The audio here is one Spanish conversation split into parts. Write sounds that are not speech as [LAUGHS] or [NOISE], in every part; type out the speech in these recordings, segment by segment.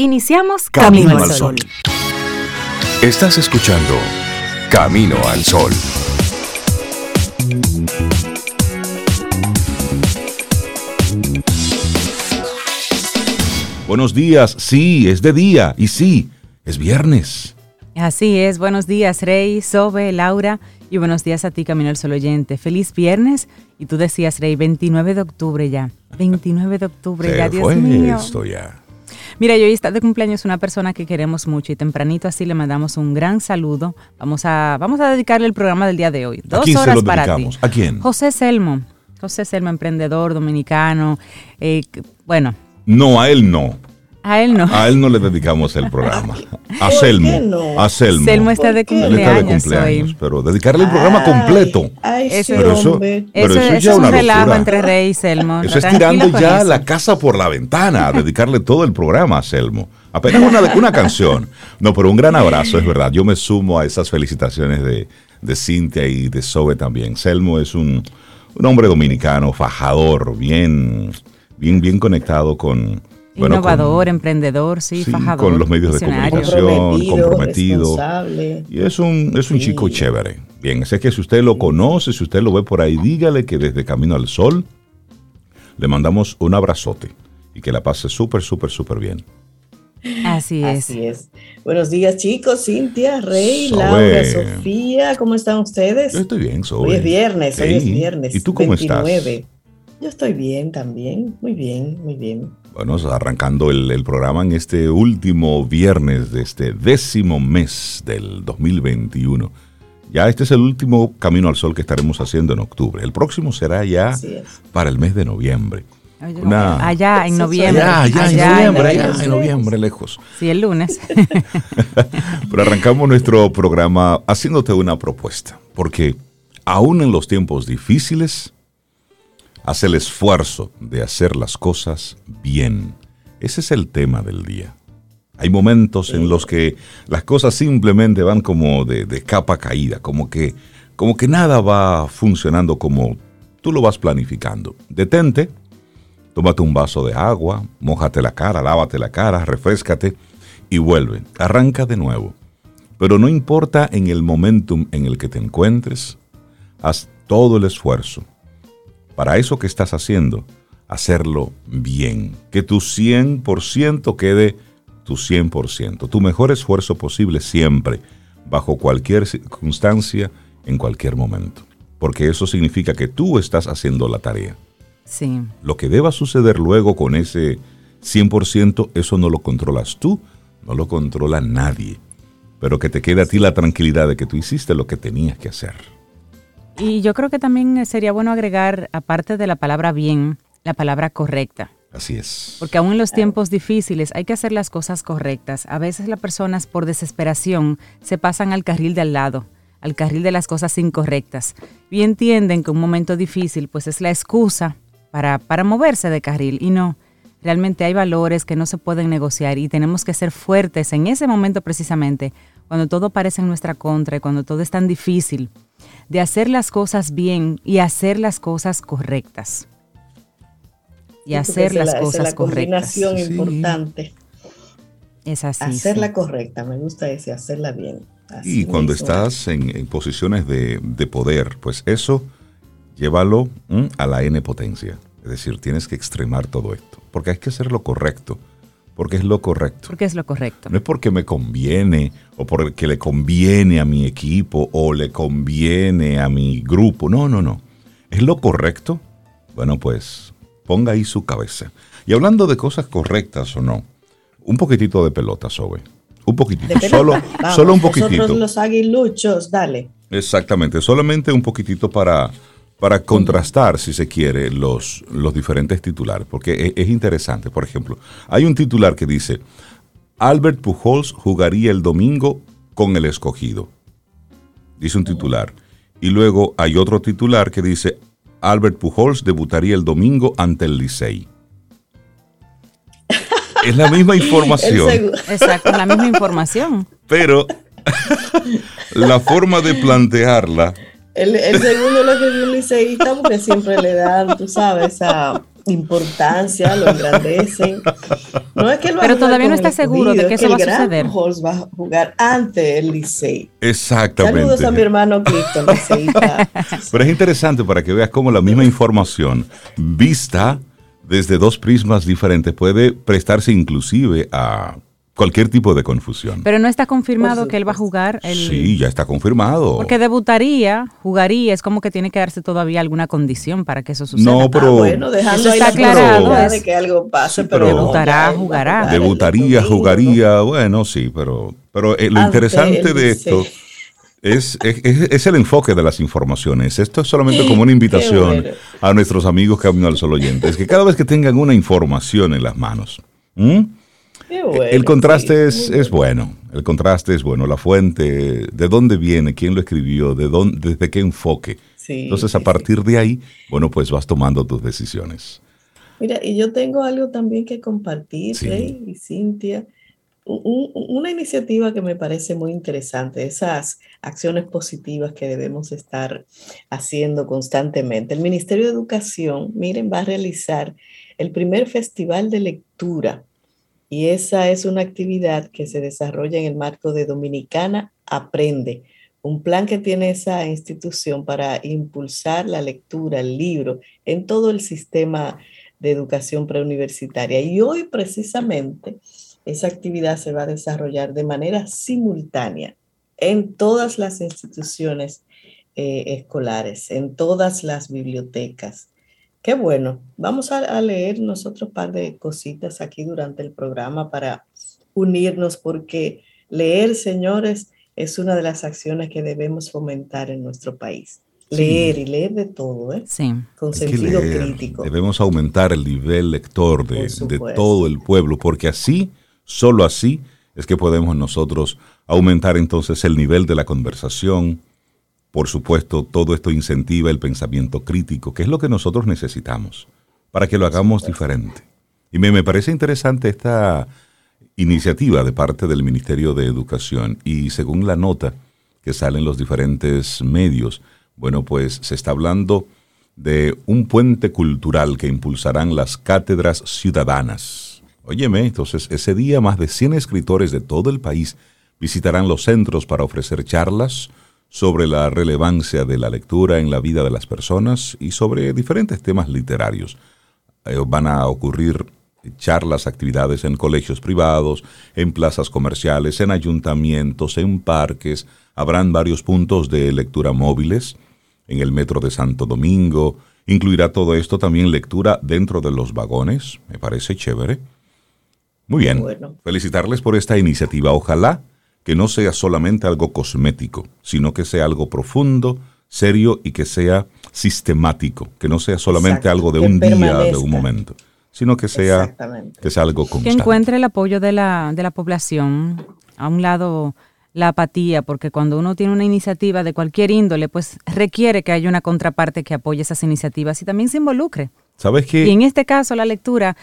Iniciamos Camino, al Sol. Estás escuchando Camino al Sol. Buenos días, sí, es de día y sí, es viernes. Así es, buenos días Rey, Sobe, Laura y buenos días a ti Camino al Sol oyente. Feliz viernes y tú decías Rey, 29 de octubre ya, 29 de octubre ya, Dios mío. Esto ya. Mira, yo hoy está de cumpleaños una persona que queremos mucho y tempranito así le mandamos un gran saludo. Vamos a, vamos a dedicarle el programa del día de hoy. Dos ¿A quién horas se lo para ti. ¿A quién? José Selmo. José Selmo, emprendedor dominicano. Eh, bueno, No, a él no. A él no. A él no le dedicamos el programa. [LAUGHS] A Selmo. no? A Selmo. Selmo está de ¿Por qué? Él está de cumpleaños, hoy. pero dedicarle el programa completo. Ay, Ese- sí, Pero eso- pero eso, eso eso ya es un una relajo locura. entre Rey y Selmo. Eso es tirando ya eso. la casa por la ventana, a dedicarle todo el programa a Selmo. Apenas una, una canción. No, pero un gran abrazo, es verdad. Yo me sumo a esas felicitaciones de, de Cintia y de Sobe también. Selmo es un, un hombre dominicano, fajador, bien, bien, bien conectado con... bueno, Innovador, con- emprendedor, sí, sí, fajador. con los medios de comunicación. comprometido. Y es un, es un Sí. chico chévere. Bien, sé que si usted lo conoce, si usted lo ve por ahí, dígale que desde Camino al Sol le mandamos un abrazote y que la pase súper, súper, súper bien. Así es. Así es. Buenos días, chicos. Cintia, Rey, Sobe. Laura, Sofía, ¿cómo están ustedes? Yo estoy bien, Zoe. Hoy es viernes, hoy es viernes. ¿Y tú cómo 29. estás? Yo estoy bien también, muy bien, muy bien. Bueno, arrancando el, el programa en este último viernes de este décimo mes del 2021. Ya este es el último Camino al Sol que estaremos haciendo en octubre. El próximo será ya para el mes de noviembre. Oye, Una- Allá en noviembre. Ya, ya, allá en noviembre, ya, en noviembre, lejos. Sí, el lunes. [LAUGHS] [LAUGHS] Pero arrancamos nuestro programa haciéndote una propuesta, porque aún en los tiempos difíciles, haz el esfuerzo de hacer las cosas bien. Ese es el tema del día. Hay momentos en los que las cosas simplemente van como de, de capa caída, como que, como que nada va funcionando como tú lo vas planificando. Detente, tómate un vaso de agua, mójate la cara, lávate la cara, refrescate y vuelve. Arranca de nuevo. Pero no importa en el momentum en el que te encuentres, haz todo el esfuerzo. Para eso que estás haciendo, hacerlo bien. Que tu 100% quede tu 100%. Tu mejor esfuerzo posible siempre, bajo cualquier circunstancia, en cualquier momento. Porque eso significa que tú estás haciendo la tarea. Sí. Lo que deba suceder luego con ese 100%, eso no lo controlas tú, no lo controla nadie. Pero que te quede a ti la tranquilidad de que tú hiciste lo que tenías que hacer. Y yo creo que también sería bueno agregar, aparte de la palabra bien, la palabra correcta. Así es. Porque aún en los tiempos difíciles hay que hacer las cosas correctas. A veces las personas por desesperación se pasan al carril de al lado, al carril de las cosas incorrectas. Y entienden que un momento difícil pues es la excusa para, para moverse de carril. Y no, realmente hay valores que no se pueden negociar y tenemos que ser fuertes en ese momento precisamente, cuando todo parece en nuestra contra y cuando todo es tan difícil, de hacer las cosas bien y hacer las cosas correctas. Y Sí, hacer es las la- es cosas la correctas. combinación Sí. importante. Es así. hacerla sí. correcta, me gusta ese, hacerla bien. Así Y cuando mismo. estás en, en posiciones de, de poder, pues eso llévalo ¿m? a la N potencia. Es decir, tienes que extremar todo esto. Porque hay que hacer lo correcto. Porque es lo correcto. Porque es lo correcto. No es porque me conviene o porque le conviene a mi equipo o le conviene a mi grupo. No, no, no. ¿Es lo correcto? Bueno, pues ponga ahí su cabeza. Y hablando de cosas correctas o no, un poquitito de pelota, Sobe. Un poquitito. Solo, Vamos, solo un Nosotros poquitito. los aguiluchos, dale. Exactamente. Solamente un poquitito para, para contrastar, si se quiere, los, los diferentes titulares. Porque es, es interesante. Por ejemplo, hay un titular que dice, Albert Pujols jugaría el domingo con el escogido. Dice un titular. Y luego hay otro titular que dice, Albert Pujols debutaría el domingo ante el Licey. Es la misma información, Exacto, la misma información. pero [LAUGHS] la forma de plantearla El, el segundo lo que vi un liceísta porque siempre le dan, tú sabes, esa, importancia, lo engrandecen. No es que a Pero todavía no está seguro de que es eso va a suceder. Pujols va a jugar ante el Licey. Exactamente. Saludos a mi hermano Clifton, liceísta. [LAUGHS] Pero es interesante para que veas cómo la misma información vista desde dos prismas diferentes puede prestarse inclusive a cualquier tipo de confusión. Pero no está confirmado Por que él va a jugar. El, Sí, ya está confirmado. Porque debutaría, jugaría, es como que tiene que darse todavía alguna condición para que eso suceda. No, pero- Ah, bueno, dejando Eso ahí está la aclarado, es- de que algo pase, Sí, pero, pero- Debutará, jugará. Debutaría, jugaría, bueno, sí, pero, pero eh, lo Ante interesante de esto es, es, es- es el enfoque de las informaciones. Esto es solamente como una invitación bueno. a nuestros amigos Camino al Sol oyentes, que cada vez que tengan una información en las manos, ¿m? Bueno, el contraste sí, es, es bueno, el contraste es bueno, la fuente, de dónde viene, quién lo escribió, de dónde, desde qué enfoque. Sí, Entonces, a partir de ahí, bueno, pues vas tomando tus decisiones. Mira, y yo tengo algo también que compartir. Rey y Cintia. Un- un- una iniciativa que me parece muy interesante, esas acciones positivas que debemos estar haciendo constantemente. El Ministerio de Educación, miren, va a realizar el primer festival de lectura y esa es una actividad que se desarrolla en el marco de Dominicana Aprende, un plan que tiene esa institución para impulsar la lectura, el libro, en todo el sistema de educación preuniversitaria. Y hoy precisamente esa actividad se va a desarrollar de manera simultánea en todas las instituciones eh, escolares, en todas las bibliotecas. Qué bueno. Vamos a, a leer nosotros un par de cositas aquí durante el programa para unirnos, porque leer, señores, es una de las acciones que debemos fomentar en nuestro país. Sí. Leer y leer de todo, ¿eh? Sí. con Hay sentido leer, crítico. Debemos aumentar el nivel lector de, de todo el pueblo, porque así, solo así, es que podemos nosotros aumentar entonces el nivel de la conversación. Por supuesto, todo esto incentiva el pensamiento crítico, que es lo que nosotros necesitamos, para que lo hagamos diferente. Y me, me parece interesante esta iniciativa de parte del Ministerio de Educación y según la nota que sale en los diferentes medios, bueno, pues se está hablando de un puente cultural que impulsarán las cátedras ciudadanas. Óyeme, entonces ese día más de 100 escritores de todo el país visitarán los centros para ofrecer charlas sobre la relevancia de la lectura en la vida de las personas y sobre diferentes temas literarios. Eh, van a ocurrir charlas, actividades en colegios privados, en plazas comerciales, en ayuntamientos, en parques. Habrán varios puntos de lectura móviles en el metro de Santo Domingo. Incluirá todo esto también lectura dentro de los vagones. Me parece chévere. Muy bien. Bueno. Felicitarles por esta iniciativa. Ojalá que no sea solamente algo cosmético, sino que sea algo profundo, serio y que sea sistemático, que no sea solamente Exacto, algo de que un día, de un momento, sino que sea, que sea algo Que constante. encuentre el apoyo de la, de la población. A un lado, la apatía, porque cuando uno tiene una iniciativa de cualquier índole, pues requiere que haya una contraparte que apoye esas iniciativas y también se involucre. ¿Sabes qué? Y en este caso, la lectura,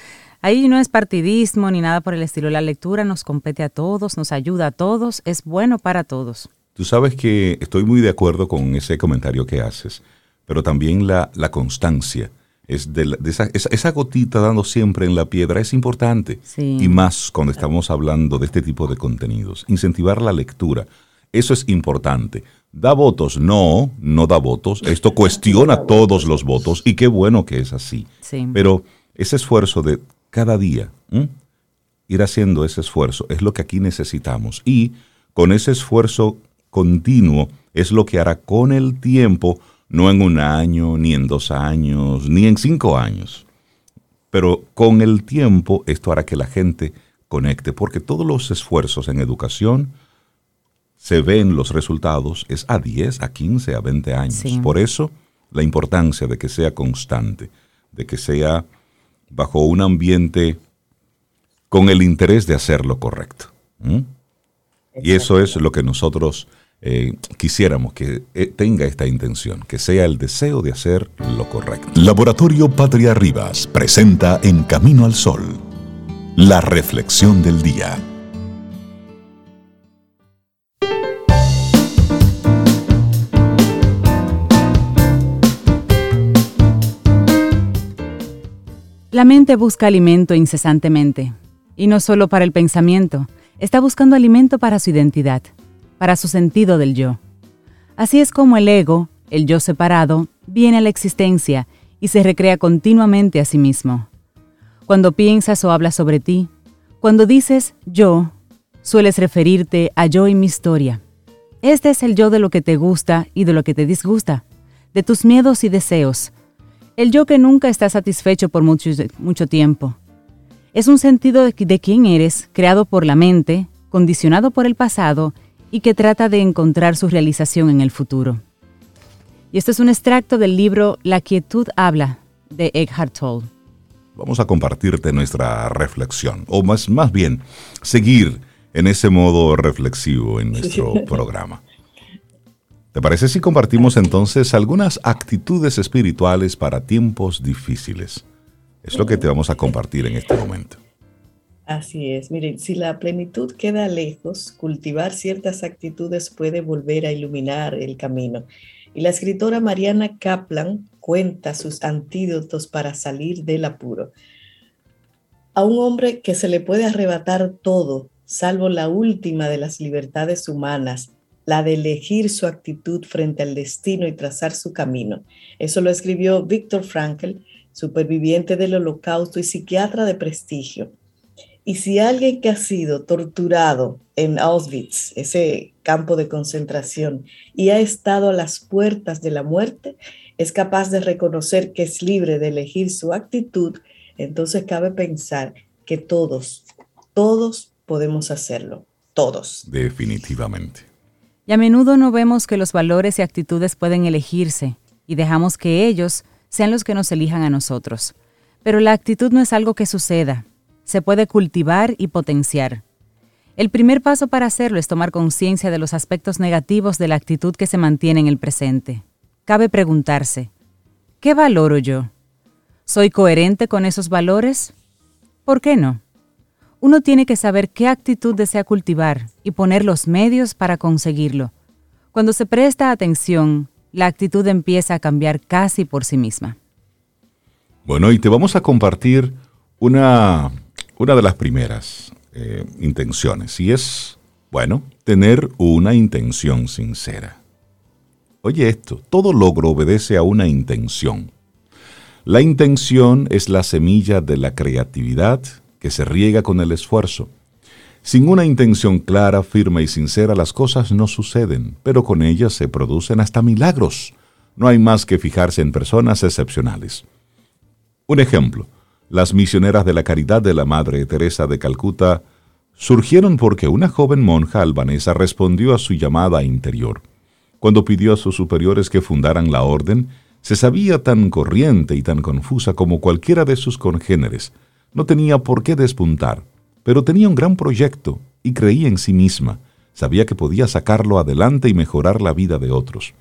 ahí no es partidismo ni nada por el estilo. La lectura nos compete a todos, nos ayuda a todos, es bueno para todos. Tú sabes que estoy muy de acuerdo con ese comentario que haces, pero también la, la constancia. Es de, la- de esa, esa, esa gotita dando siempre en la piedra es importante. Sí. Y más cuando estamos hablando de este tipo de contenidos. Incentivar la lectura. Eso es importante. ¿Da votos? No, no da votos. Esto cuestiona todos los votos y qué bueno que es así. Sí. Pero ese esfuerzo de cada día, ir haciendo ese esfuerzo, es lo que aquí necesitamos. Y con ese esfuerzo continuo es lo que hará con el tiempo, no en un año, ni en dos años, ni en cinco años. Pero con el tiempo esto hará que la gente conecte, porque todos los esfuerzos en educación se ven los resultados es a 10, a 15, a 20 años. Sí. Por eso la importancia de que sea constante, de que sea bajo un ambiente con el interés de hacer lo correcto. Y eso es lo que nosotros eh, quisiéramos que eh, tenga esta intención, que sea el deseo de hacer lo correcto. Laboratorio Patria Rivas presenta En Camino al Sol, la reflexión del día. La mente busca alimento incesantemente, y no solo para el pensamiento, está buscando alimento para su identidad, para su sentido del yo. Así es como el ego, el yo separado, viene a la existencia y se recrea continuamente a sí mismo. Cuando piensas o hablas sobre ti, cuando dices yo, sueles referirte a yo y mi historia. Este es el yo de lo que te gusta y de lo que te disgusta, de tus miedos y deseos, el yo que nunca está satisfecho por mucho, mucho tiempo. Es un sentido de, de quién eres, creado por la mente, condicionado por el pasado y que trata de encontrar su realización en el futuro. Y este es un extracto del libro La quietud habla de Eckhart Tolle. Vamos a compartirte nuestra reflexión, o más, más bien, seguir en ese modo reflexivo en nuestro [LAUGHS] programa. ¿Te parece si compartimos entonces algunas actitudes espirituales para tiempos difíciles? Es lo que te vamos a compartir en este momento. Así es, miren, si la plenitud queda lejos, cultivar ciertas actitudes puede volver a iluminar el camino. Y la escritora Mariana Kaplan cuenta sus antídotos para salir del apuro. A un hombre que se le puede arrebatar todo, salvo la última de las libertades humanas, la de elegir su actitud frente al destino y trazar su camino. Eso lo escribió Víctor Frankl, superviviente del holocausto y psiquiatra de prestigio. Y si alguien que ha sido torturado en Auschwitz, ese campo de concentración, y ha estado a las puertas de la muerte, es capaz de reconocer que es libre de elegir su actitud, entonces cabe pensar que todos, todos podemos hacerlo, todos. Definitivamente. Y a menudo no vemos que los valores y actitudes pueden elegirse y dejamos que ellos sean los que nos elijan a nosotros. Pero la actitud no es algo que suceda, se puede cultivar y potenciar. El primer paso para hacerlo es tomar conciencia de los aspectos negativos de la actitud que se mantiene en el presente. Cabe preguntarse, ¿qué valoro yo? ¿Soy coherente con esos valores? ¿Por qué no? Uno tiene que saber qué actitud desea cultivar y poner los medios para conseguirlo. Cuando se presta atención, la actitud empieza a cambiar casi por sí misma. Bueno, y te vamos a compartir una, una de las primeras eh, intenciones, y es, bueno, tener una intención sincera. Oye esto, todo logro obedece a una intención. La intención es la semilla de la creatividad, que se riega con el esfuerzo. Sin una intención clara, firme y sincera, las cosas no suceden, pero con ellas se producen hasta milagros. No hay más que fijarse en personas excepcionales. Un ejemplo, las misioneras de la caridad de la Madre Teresa de Calcuta surgieron porque una joven monja albanesa respondió a su llamada interior. Cuando pidió a sus superiores que fundaran la orden, se sabía tan corriente y tan confusa como cualquiera de sus congéneres, no tenía por qué despuntar, pero tenía un gran proyecto y creía en sí misma. Sabía que podía sacarlo adelante y mejorar la vida de otros.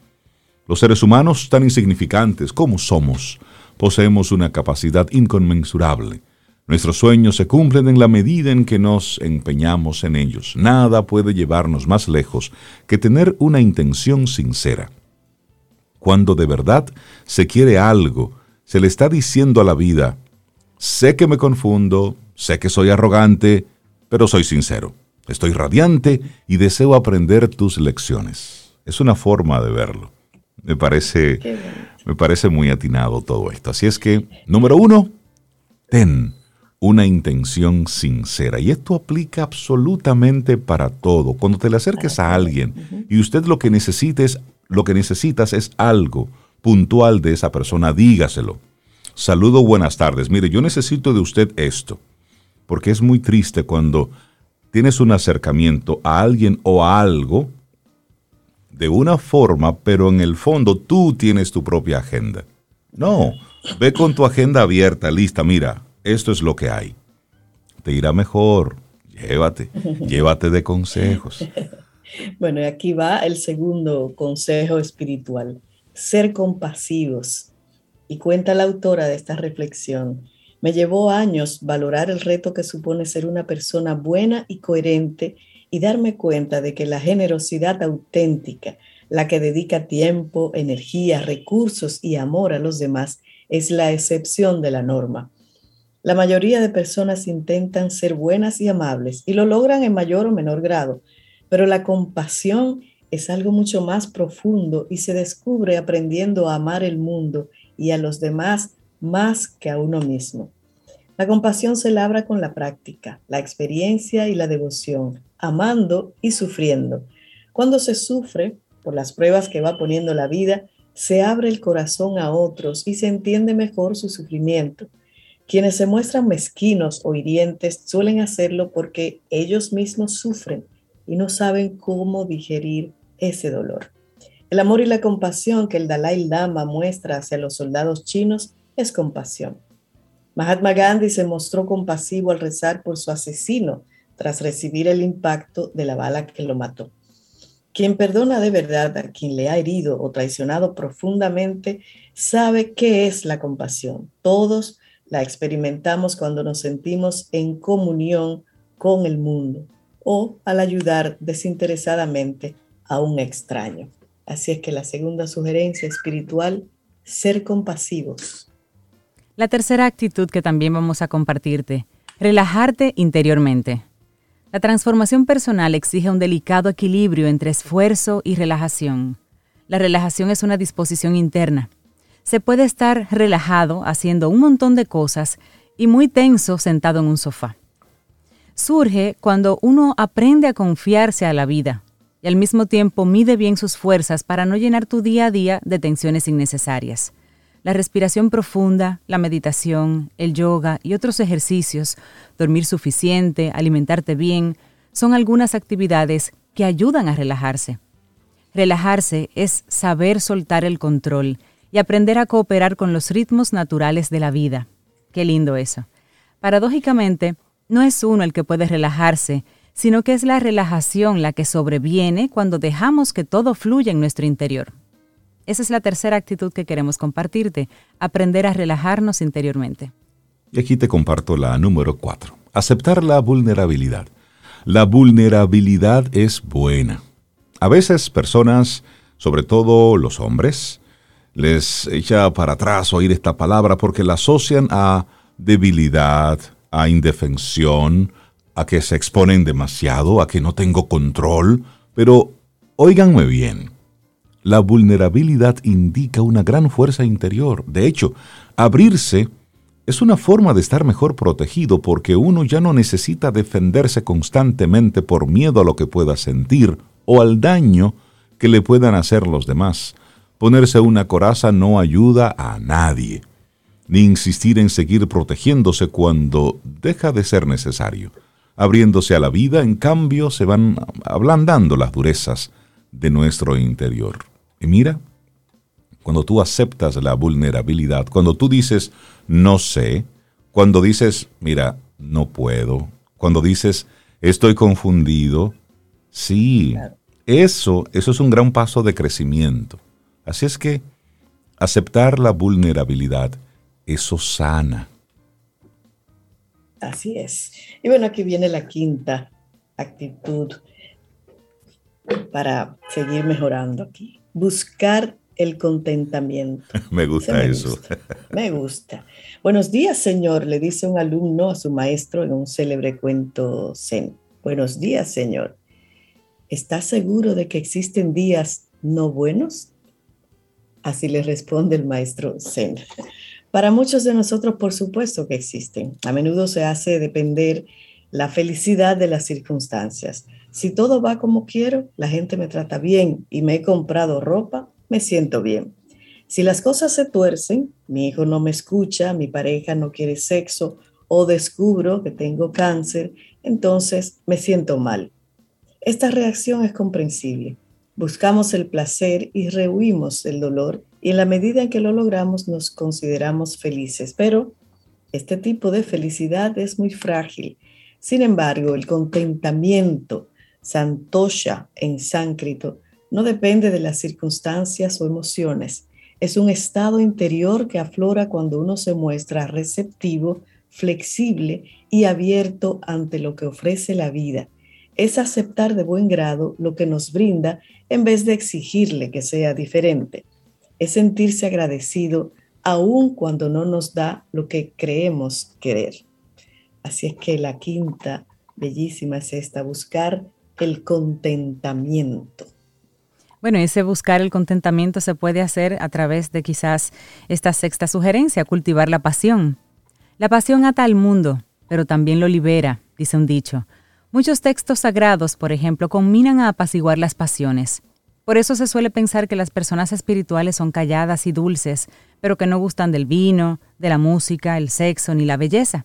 Los seres humanos, tan insignificantes como somos, poseemos una capacidad inconmensurable. Nuestros sueños se cumplen en la medida en que nos empeñamos en ellos. Nada puede llevarnos más lejos que tener una intención sincera. Cuando de verdad se quiere algo, se le está diciendo a la vida, Sé que me confundo, sé que soy arrogante, pero soy sincero. Estoy radiante y deseo aprender tus lecciones. Es una forma de verlo. Me parece, me parece muy atinado todo esto. Así es que, número uno, ten una intención sincera. Y esto aplica absolutamente para todo. Cuando te le acerques a alguien y usted lo que necesites, lo que necesitas es algo puntual de esa persona, dígaselo. Saludo, buenas tardes. Mire, yo necesito de usted esto, porque es muy triste cuando tienes un acercamiento a alguien o a algo de una forma, pero en el fondo tú tienes tu propia agenda. No, ve con tu agenda abierta, lista, mira, esto es lo que hay. Te irá mejor, llévate, [LAUGHS] llévate de consejos. [LAUGHS] Bueno, y aquí va el segundo consejo espiritual, ser compasivos y cuenta la autora de esta reflexión, me llevó años valorar el reto que supone ser una persona buena y coherente y darme cuenta de que la generosidad auténtica, la que dedica tiempo, energía, recursos y amor a los demás, es la excepción de la norma. La mayoría de personas intentan ser buenas y amables y lo logran en mayor o menor grado, pero la compasión es algo mucho más profundo y se descubre aprendiendo a amar el mundo y a los demás más que a uno mismo. La compasión se labra con la práctica, la experiencia y la devoción, amando y sufriendo. Cuando se sufre por las pruebas que va poniendo la vida, se abre el corazón a otros y se entiende mejor su sufrimiento. Quienes se muestran mezquinos o hirientes suelen hacerlo porque ellos mismos sufren y no saben cómo digerir ese dolor. El amor y la compasión que el Dalai Lama muestra hacia los soldados chinos es compasión. Mahatma Gandhi se mostró compasivo al rezar por su asesino tras recibir el impacto de la bala que lo mató. Quien perdona de verdad a quien le ha herido o traicionado profundamente sabe qué es la compasión. Todos la experimentamos cuando nos sentimos en comunión con el mundo o al ayudar desinteresadamente a un extraño. Así es que la segunda sugerencia espiritual, ser compasivos. La tercera actitud que también vamos a compartirte, relajarte interiormente. La transformación personal exige un delicado equilibrio entre esfuerzo y relajación. La relajación es una disposición interna. Se puede estar relajado haciendo un montón de cosas y muy tenso sentado en un sofá. Surge cuando uno aprende a confiarse a la vida y al mismo tiempo mide bien sus fuerzas para no llenar tu día a día de tensiones innecesarias. La respiración profunda, la meditación, el yoga y otros ejercicios, dormir suficiente, alimentarte bien, son algunas actividades que ayudan a relajarse. Relajarse es saber soltar el control y aprender a cooperar con los ritmos naturales de la vida. Qué lindo eso. Paradójicamente, no es uno el que puede relajarse, sino que es la relajación la que sobreviene cuando dejamos que todo fluya en nuestro interior. Esa es la tercera actitud que queremos compartirte, aprender a relajarnos interiormente. Y aquí te comparto la número cuatro, aceptar la vulnerabilidad. La vulnerabilidad es buena. A veces personas, sobre todo los hombres, les echa para atrás oír esta palabra porque la asocian a debilidad, a indefensión, a que se exponen demasiado, a que no tengo control, pero óiganme bien, la vulnerabilidad indica una gran fuerza interior. De hecho, abrirse es una forma de estar mejor protegido porque uno ya no necesita defenderse constantemente por miedo a lo que pueda sentir o al daño que le puedan hacer los demás. Ponerse una coraza no ayuda a nadie, ni insistir en seguir protegiéndose cuando deja de ser necesario. Abriéndose a la vida, en cambio, se van ablandando las durezas de nuestro interior. Y mira, cuando tú aceptas la vulnerabilidad, cuando tú dices, no sé, cuando dices, mira, no puedo, cuando dices, estoy confundido, sí, eso, eso es un gran paso de crecimiento. Así es que aceptar la vulnerabilidad, eso sana. Así es. Y bueno, aquí viene la quinta actitud para seguir mejorando aquí buscar el contentamiento. [LAUGHS] me gusta eso. me gusta. Buenos días, señor, le dice un alumno a su maestro en un célebre cuento zen. Buenos días, señor. ¿Estás seguro de que existen días no buenos? Así le responde el maestro zen. Para muchos de nosotros, por supuesto que existen. A menudo se hace depender la felicidad de las circunstancias. Si todo va como quiero, la gente me trata bien y me he comprado ropa, me siento bien. Si las cosas se tuercen, mi hijo no me escucha, mi pareja no quiere sexo o descubro que tengo cáncer, entonces me siento mal. Esta reacción es comprensible. Buscamos el placer y rehuimos el dolor y en la medida en que lo logramos nos consideramos felices, pero este tipo de felicidad es muy frágil. Sin embargo, el contentamiento Santosha en sánscrito no depende de las circunstancias o emociones. Es un estado interior que aflora cuando uno se muestra receptivo, flexible y abierto ante lo que ofrece la vida. Es aceptar de buen grado lo que nos brinda en vez de exigirle que sea diferente. Es sentirse agradecido aun cuando no nos da lo que creemos querer. Así es que la quinta bellísima es esta, buscar el contentamiento. Bueno, ese buscar el contentamiento se puede hacer a través de quizás esta sexta sugerencia, cultivar la pasión. La pasión ata al mundo, pero también lo libera, dice un dicho. Muchos textos sagrados, por ejemplo, combinan a apaciguar las pasiones. Por eso se suele pensar que las personas espirituales son calladas y dulces, pero que no gustan del vino, de la música, el sexo ni la belleza.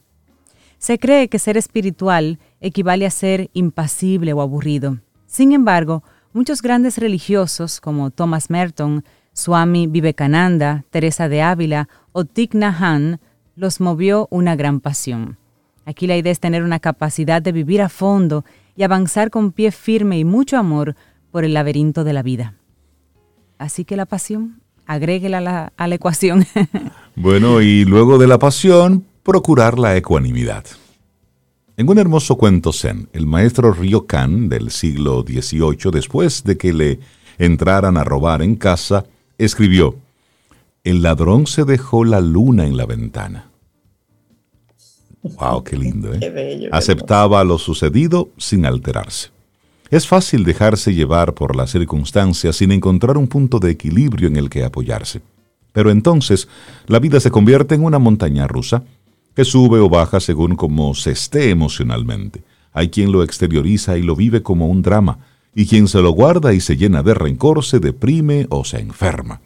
Se cree que ser espiritual equivale a ser impasible o aburrido. Sin embargo, muchos grandes religiosos como Thomas Merton, Swami Vivekananda, Teresa de Ávila o Thich Nhat Hanh los movió una gran pasión. Aquí la idea es tener una capacidad de vivir a fondo y avanzar con pie firme y mucho amor por el laberinto de la vida. Así que la pasión, agréguela a la, a la ecuación. [LAUGHS] bueno, y luego de la pasión, procurar la ecuanimidad. En un hermoso cuento zen, el maestro Ryokan del siglo XVIII, después de que le entraran a robar en casa, escribió, El ladrón se dejó la luna en la ventana. ¡Wow, qué lindo! ¿eh? Aceptaba lo sucedido sin alterarse. Es fácil dejarse llevar por las circunstancias sin encontrar un punto de equilibrio en el que apoyarse. Pero entonces la vida se convierte en una montaña rusa que sube o baja según cómo se esté emocionalmente. Hay quien lo exterioriza y lo vive como un drama, y quien se lo guarda y se llena de rencor se deprime o se enferma.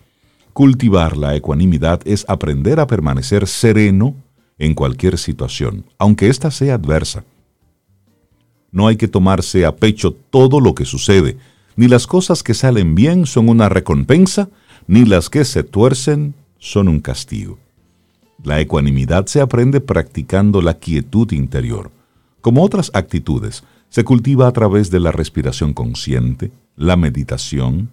Cultivar la ecuanimidad es aprender a permanecer sereno en cualquier situación, aunque ésta sea adversa. No hay que tomarse a pecho todo lo que sucede. Ni las cosas que salen bien son una recompensa, ni las que se tuercen son un castigo. La ecuanimidad se aprende practicando la quietud interior. Como otras actitudes, se cultiva a través de la respiración consciente, la meditación,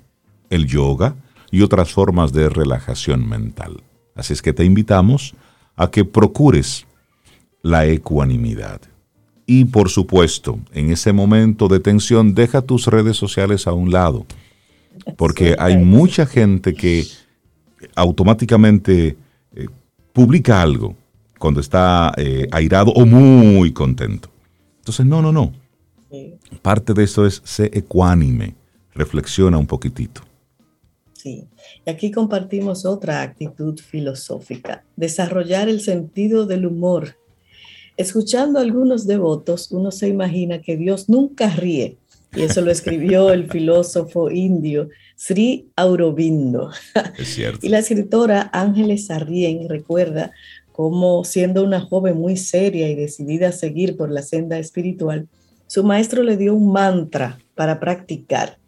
el yoga y otras formas de relajación mental. Así es que te invitamos a que procures la ecuanimidad. Y por supuesto, en ese momento de tensión, deja tus redes sociales a un lado, porque hay mucha gente que automáticamente eh, publica algo cuando está eh, airado o muy contento. Entonces, no, no, no. Parte de eso es ser ecuánime, reflexiona un poquitito. Sí, y aquí compartimos otra actitud filosófica, desarrollar el sentido del humor Escuchando a algunos devotos, uno se imagina que Dios nunca ríe. Y eso lo escribió el filósofo indio Sri Aurobindo. Es cierto. [LAUGHS] Y la escritora Ángeles Arrien recuerda cómo siendo una joven muy seria y decidida a seguir por la senda espiritual, su maestro le dio un mantra para practicar.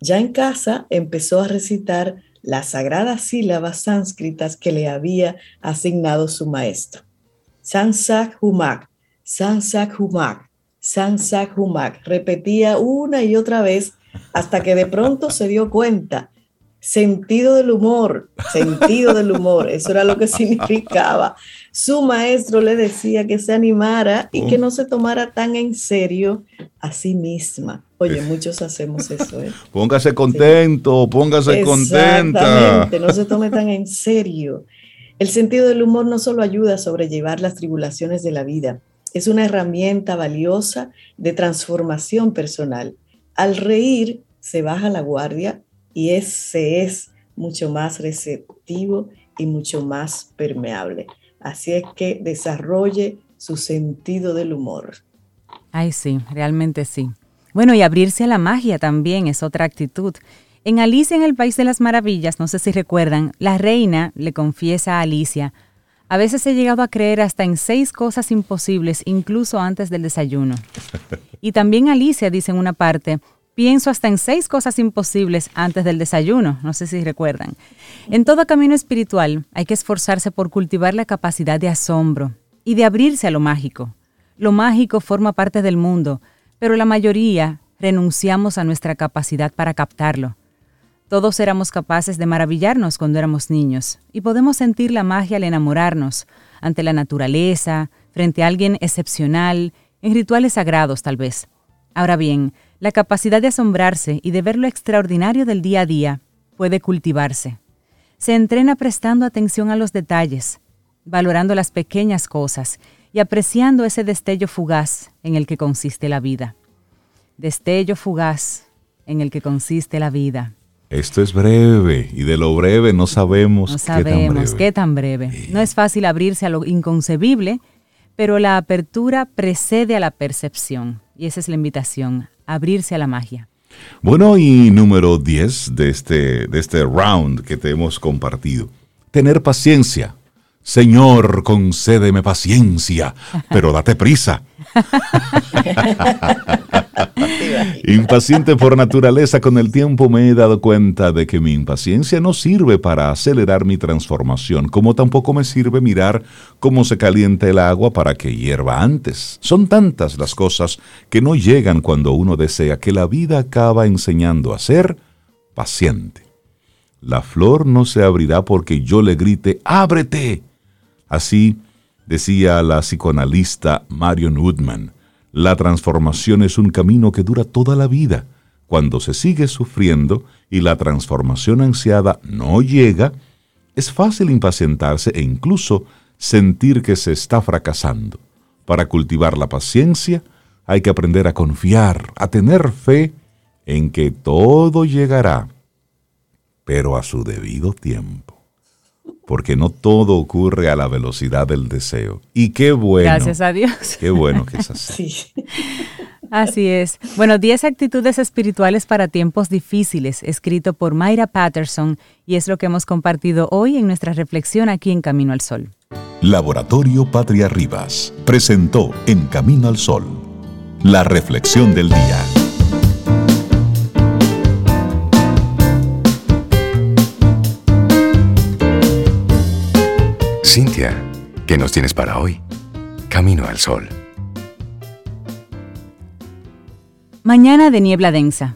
Ya en casa empezó a recitar las sagradas sílabas sánscritas que le había asignado su maestro. Sansak Humak, Sansak Humak, Sansak Humak. Repetía una y otra vez hasta que de pronto se dio cuenta. Sentido del humor, sentido del humor, eso era lo que significaba. Su maestro le decía que se animara y que no se tomara tan en serio a sí misma. Oye, muchos hacemos eso. ¿eh? [LAUGHS] Póngase contento, póngase contenta. Exactamente, no se tome tan en serio. El sentido del humor no solo ayuda a sobrellevar las tribulaciones de la vida, es una herramienta valiosa de transformación personal. Al reír se baja la guardia y ese es mucho más receptivo y mucho más permeable. Así es que desarrolle su sentido del humor. Ay, sí, realmente sí. Bueno, y abrirse a la magia también es otra actitud. En Alicia en el País de las Maravillas, no sé si recuerdan, la reina le confiesa a Alicia, a veces he llegado a creer hasta en seis cosas imposibles, incluso antes del desayuno. [LAUGHS] Y también Alicia dice en una parte, pienso hasta en seis cosas imposibles antes del desayuno, no sé si recuerdan. En todo camino espiritual hay que esforzarse por cultivar la capacidad de asombro y de abrirse a lo mágico. Lo mágico forma parte del mundo, pero la mayoría renunciamos a nuestra capacidad para captarlo. Todos éramos capaces de maravillarnos cuando éramos niños y podemos sentir la magia al enamorarnos ante la naturaleza, frente a alguien excepcional, en rituales sagrados tal vez. Ahora bien, la capacidad de asombrarse y de ver lo extraordinario del día a día puede cultivarse. se entrena prestando atención a los detalles, valorando las pequeñas cosas y apreciando ese destello fugaz en el que consiste la vida. Destello fugaz en el que consiste la vida. Esto es breve y de lo breve no sabemos, no sabemos qué tan breve. No es fácil abrirse a lo inconcebible, pero la apertura precede a la percepción y esa es la invitación, abrirse a la magia. Bueno, y número 10 de este, de este round que te hemos compartido, tener paciencia. Señor, concédeme paciencia, pero date prisa. [LAUGHS] Impaciente por naturaleza, con el tiempo me he dado cuenta de que mi impaciencia no sirve para acelerar mi transformación, como tampoco me sirve mirar cómo se calienta el agua para que hierva antes. Son tantas las cosas que no llegan cuando uno desea que la vida acaba enseñando a ser paciente. La flor no se abrirá porque yo le grite, ábrete. Así decía la psicoanalista Marion Woodman. La transformación es un camino que dura toda la vida. Cuando se sigue sufriendo y la transformación ansiada no llega, es fácil impacientarse e incluso sentir que se está fracasando. Para cultivar la paciencia hay que aprender a confiar, a tener fe en que todo llegará, pero a su debido tiempo porque no todo ocurre a la velocidad del deseo. Y qué bueno. Gracias a Dios. Qué bueno que es así. Así es. Bueno, 10 actitudes espirituales para tiempos difíciles, escrito por Mayra Patterson, y es lo que hemos compartido hoy en nuestra reflexión aquí en Camino al Sol. Laboratorio Patria Rivas presentó En Camino al Sol, la reflexión del día. Cintia, ¿qué nos tienes para hoy? Camino al sol. Mañana de niebla densa.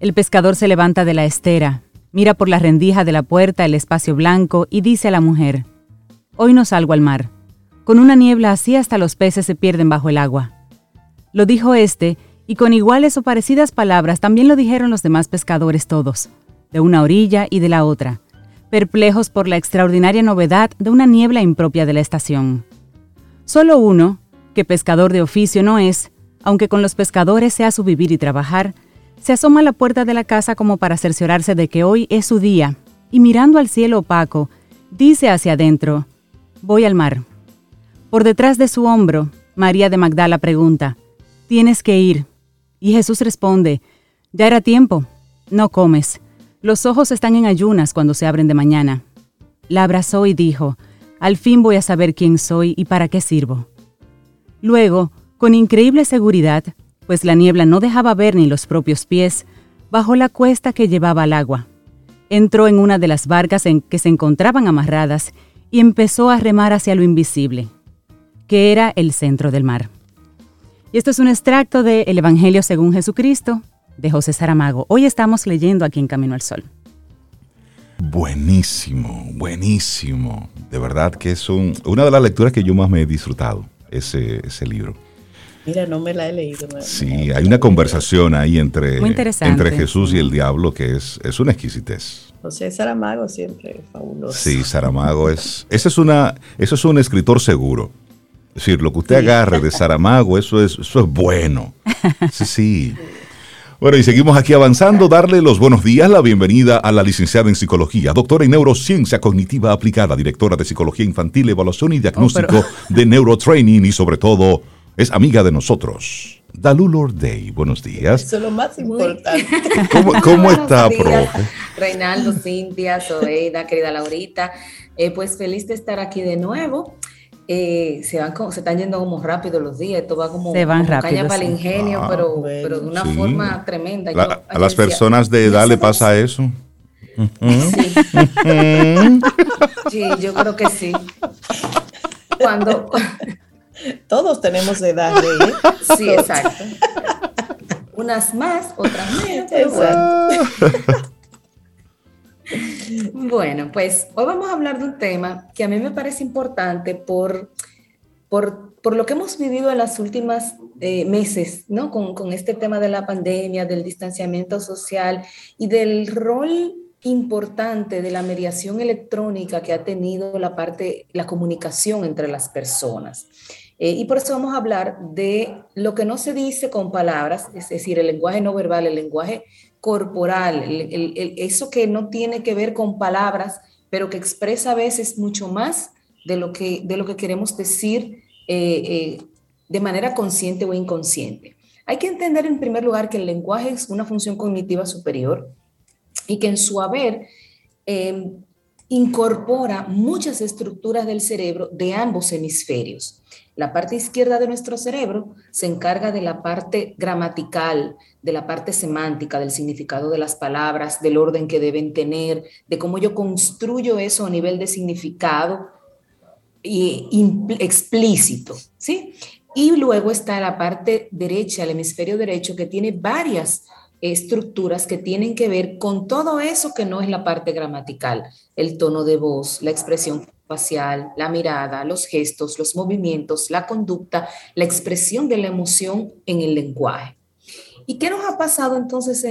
El pescador se levanta de la estera, mira por la rendija de la puerta el espacio blanco y dice a la mujer, Hoy no salgo al mar. Con una niebla así hasta los peces se pierden bajo el agua. Lo dijo este, y con iguales o parecidas palabras también lo dijeron los demás pescadores todos, de una orilla y de la otra, perplejos por la extraordinaria novedad de una niebla impropia de la estación. Solo uno, que pescador de oficio no es, aunque con los pescadores sea su vivir y trabajar, se asoma a la puerta de la casa como para cerciorarse de que hoy es su día, y mirando al cielo opaco, dice hacia adentro, voy al mar. Por detrás de su hombro, María de Magdala pregunta, tienes que ir. Y Jesús responde, ya era tiempo, no comes. Los ojos están en ayunas cuando se abren de mañana. La abrazó y dijo, al fin voy a saber quién soy y para qué sirvo. Luego, con increíble seguridad, pues la niebla no dejaba ver ni los propios pies, bajó la cuesta que llevaba al agua. Entró en una de las barcas en que se encontraban amarradas y empezó a remar hacia lo invisible, que era el centro del mar. Y esto es un extracto del Evangelio según Jesucristo, de José Saramago. Hoy estamos leyendo aquí en Camino al Sol. Buenísimo, buenísimo. De verdad que es una de las lecturas que yo más me he disfrutado, ese, ese libro. Mira, no me la he leído. sí, hay una conversación ahí entre, entre Jesús y el diablo que es, es una exquisitez. José Saramago siempre es fabuloso. Sí, Saramago es, ese es una, eso es un escritor seguro. Es decir, lo que usted agarre de Saramago, eso es, eso es bueno. [LAUGHS] Sí, sí. Bueno, y seguimos aquí avanzando. Darle los buenos días, la bienvenida a la licenciada en psicología, doctora en neurociencia cognitiva aplicada, directora de psicología infantil, evaluación y diagnóstico oh, de neurotraining y sobre todo es amiga de nosotros. Dalulor Day, buenos días. Eso es lo más importante. ¿Cómo, está, profe? Reinaldo, Cintia, Soeida, querida Laurita. Eh, pues feliz de estar aquí de nuevo. Eh, se van se están yendo como rápido los días, esto va como, se van caña para el ingenio, ah, pero, pero de una forma tremenda. a las personas de edad le pasa eso. [LAUGHS] Sí. yo creo que sí. Cuando [LAUGHS] todos tenemos edad de ¿eh? Sí, exacto. Unas más, otras menos. Bueno, pues hoy vamos a hablar de un tema que a mí me parece importante por, por, por lo que hemos vivido en las últimas eh, meses, ¿no? Con, con, este tema de la pandemia, del distanciamiento social y del rol importante de la mediación electrónica que ha tenido la parte, la comunicación entre las personas. Eh, y por eso vamos a hablar de lo que no se dice con palabras, es decir, el lenguaje no verbal, el lenguaje corporal, eso que no tiene que ver con palabras, pero que expresa a veces mucho más de lo que, de lo que queremos decir eh, eh, de manera consciente o inconsciente. Hay que entender en primer lugar que el lenguaje es una función cognitiva superior y que en su haber em, incorpora muchas estructuras del cerebro de ambos hemisferios. La parte izquierda de nuestro cerebro se encarga de la parte gramatical, de la parte semántica, del significado de las palabras, del orden que deben tener, de cómo yo construyo eso a nivel de significado y explícito, ¿sí? Y luego está la parte derecha, el hemisferio derecho, que tiene varias estructuras que tienen que ver con todo eso que no es la parte gramatical, el tono de voz, la expresión facial, la mirada, los gestos, los movimientos, la conducta, la expresión de la emoción en el lenguaje. ¿Y qué nos ha pasado entonces,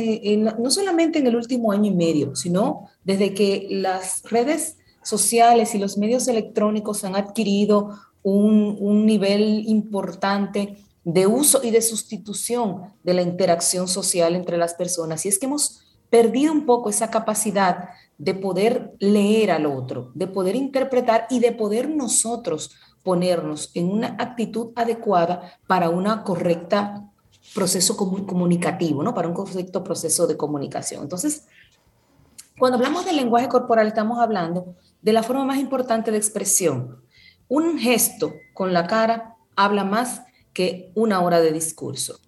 no solamente en el último año y medio, sino desde que las redes sociales y los medios electrónicos han adquirido un, nivel importante de uso y de sustitución de la interacción social entre las personas. Y es que hemos perdido un poco esa capacidad de poder leer al otro, de poder interpretar y de poder nosotros ponernos en una actitud adecuada para una correcta proceso comunicativo, ¿no? Para un correcto proceso de comunicación. Entonces, cuando hablamos del lenguaje corporal, estamos hablando de la forma más importante de expresión. Un gesto con la cara habla más que una hora de discurso.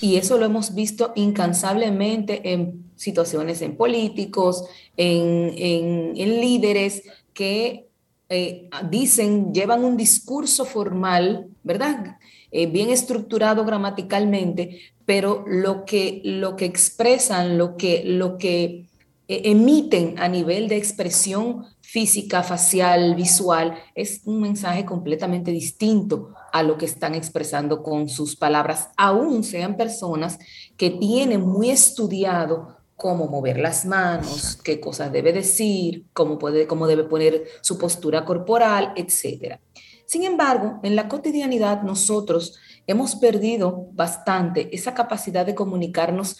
Y eso lo hemos visto incansablemente en situaciones en políticos, en, líderes que eh, dicen, llevan un discurso formal, ¿verdad? Eh, bien estructurado gramaticalmente, pero lo que, lo que expresan, lo que, lo que eh, emiten a nivel de expresión física, facial, visual, es un mensaje completamente distinto a lo que están expresando con sus palabras, aún sean personas que tienen muy estudiado cómo mover las manos, qué cosas debe decir, cómo, puede, cómo debe poner su postura corporal, etc. Sin embargo, en la cotidianidad nosotros hemos perdido bastante esa capacidad de comunicarnos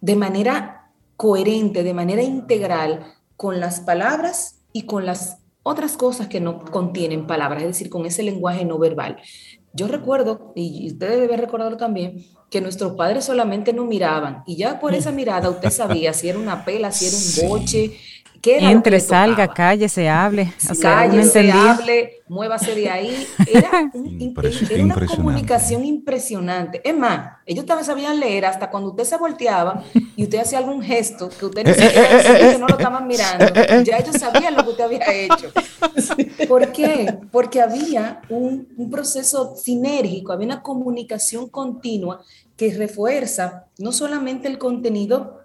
de manera coherente, de manera integral con las palabras y con las otras cosas que no contienen palabras, es decir, con ese lenguaje no verbal. Yo recuerdo, y ustedes deben recordarlo también, que nuestros padres solamente nos miraban y ya por esa mirada usted sabía si era una pela, si era un [LAUGHS] boche, entre, salga, calle, se hable. calle, se hable, muévase de ahí. Era, [LAUGHS] una comunicación impresionante. Es más, ellos también sabían leer hasta cuando usted se volteaba y usted hacía algún gesto que usted eh, eh, eh, no lo estaban mirando. Ya ellos sabían lo que usted había hecho. ¿Por qué? Porque había un, un proceso sinérgico, había una comunicación continua que refuerza no solamente el contenido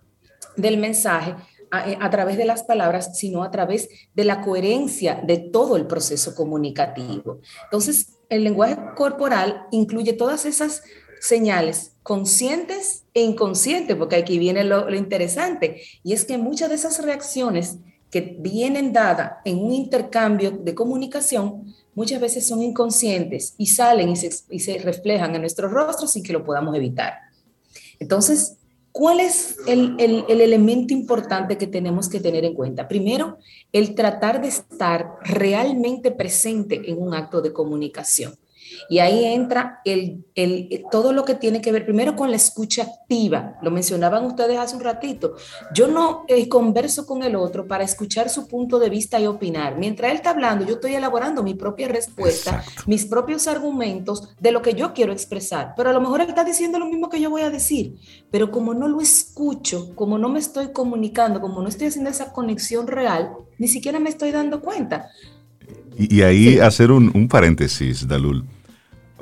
del mensaje, eh, a, través de las palabras, sino a través de la coherencia de todo el proceso comunicativo. Entonces, el lenguaje corporal incluye todas esas señales conscientes e inconscientes, porque aquí viene lo, interesante, y es que muchas de esas reacciones que vienen dadas en un intercambio de comunicación, muchas veces son inconscientes y salen y se, y se reflejan en nuestros rostros sin que lo podamos evitar. Entonces, ¿Cuál es el, elemento importante que tenemos que tener en cuenta? Primero, el tratar de estar realmente presente en un acto de comunicación. Y ahí entra el, el, todo lo que tiene que ver primero con la escucha activa. Lo mencionaban ustedes hace un ratito. Yo no eh, converso con el otro para escuchar su punto de vista y opinar. Mientras él está hablando, yo estoy elaborando mi propia respuesta, mis propios argumentos de lo que yo quiero expresar. Pero a lo mejor él está diciendo lo mismo que yo voy a decir. Pero como no lo escucho, como no me estoy comunicando, como no estoy haciendo esa conexión real, ni siquiera me estoy dando cuenta. Y, ahí hacer un, un paréntesis, Dalul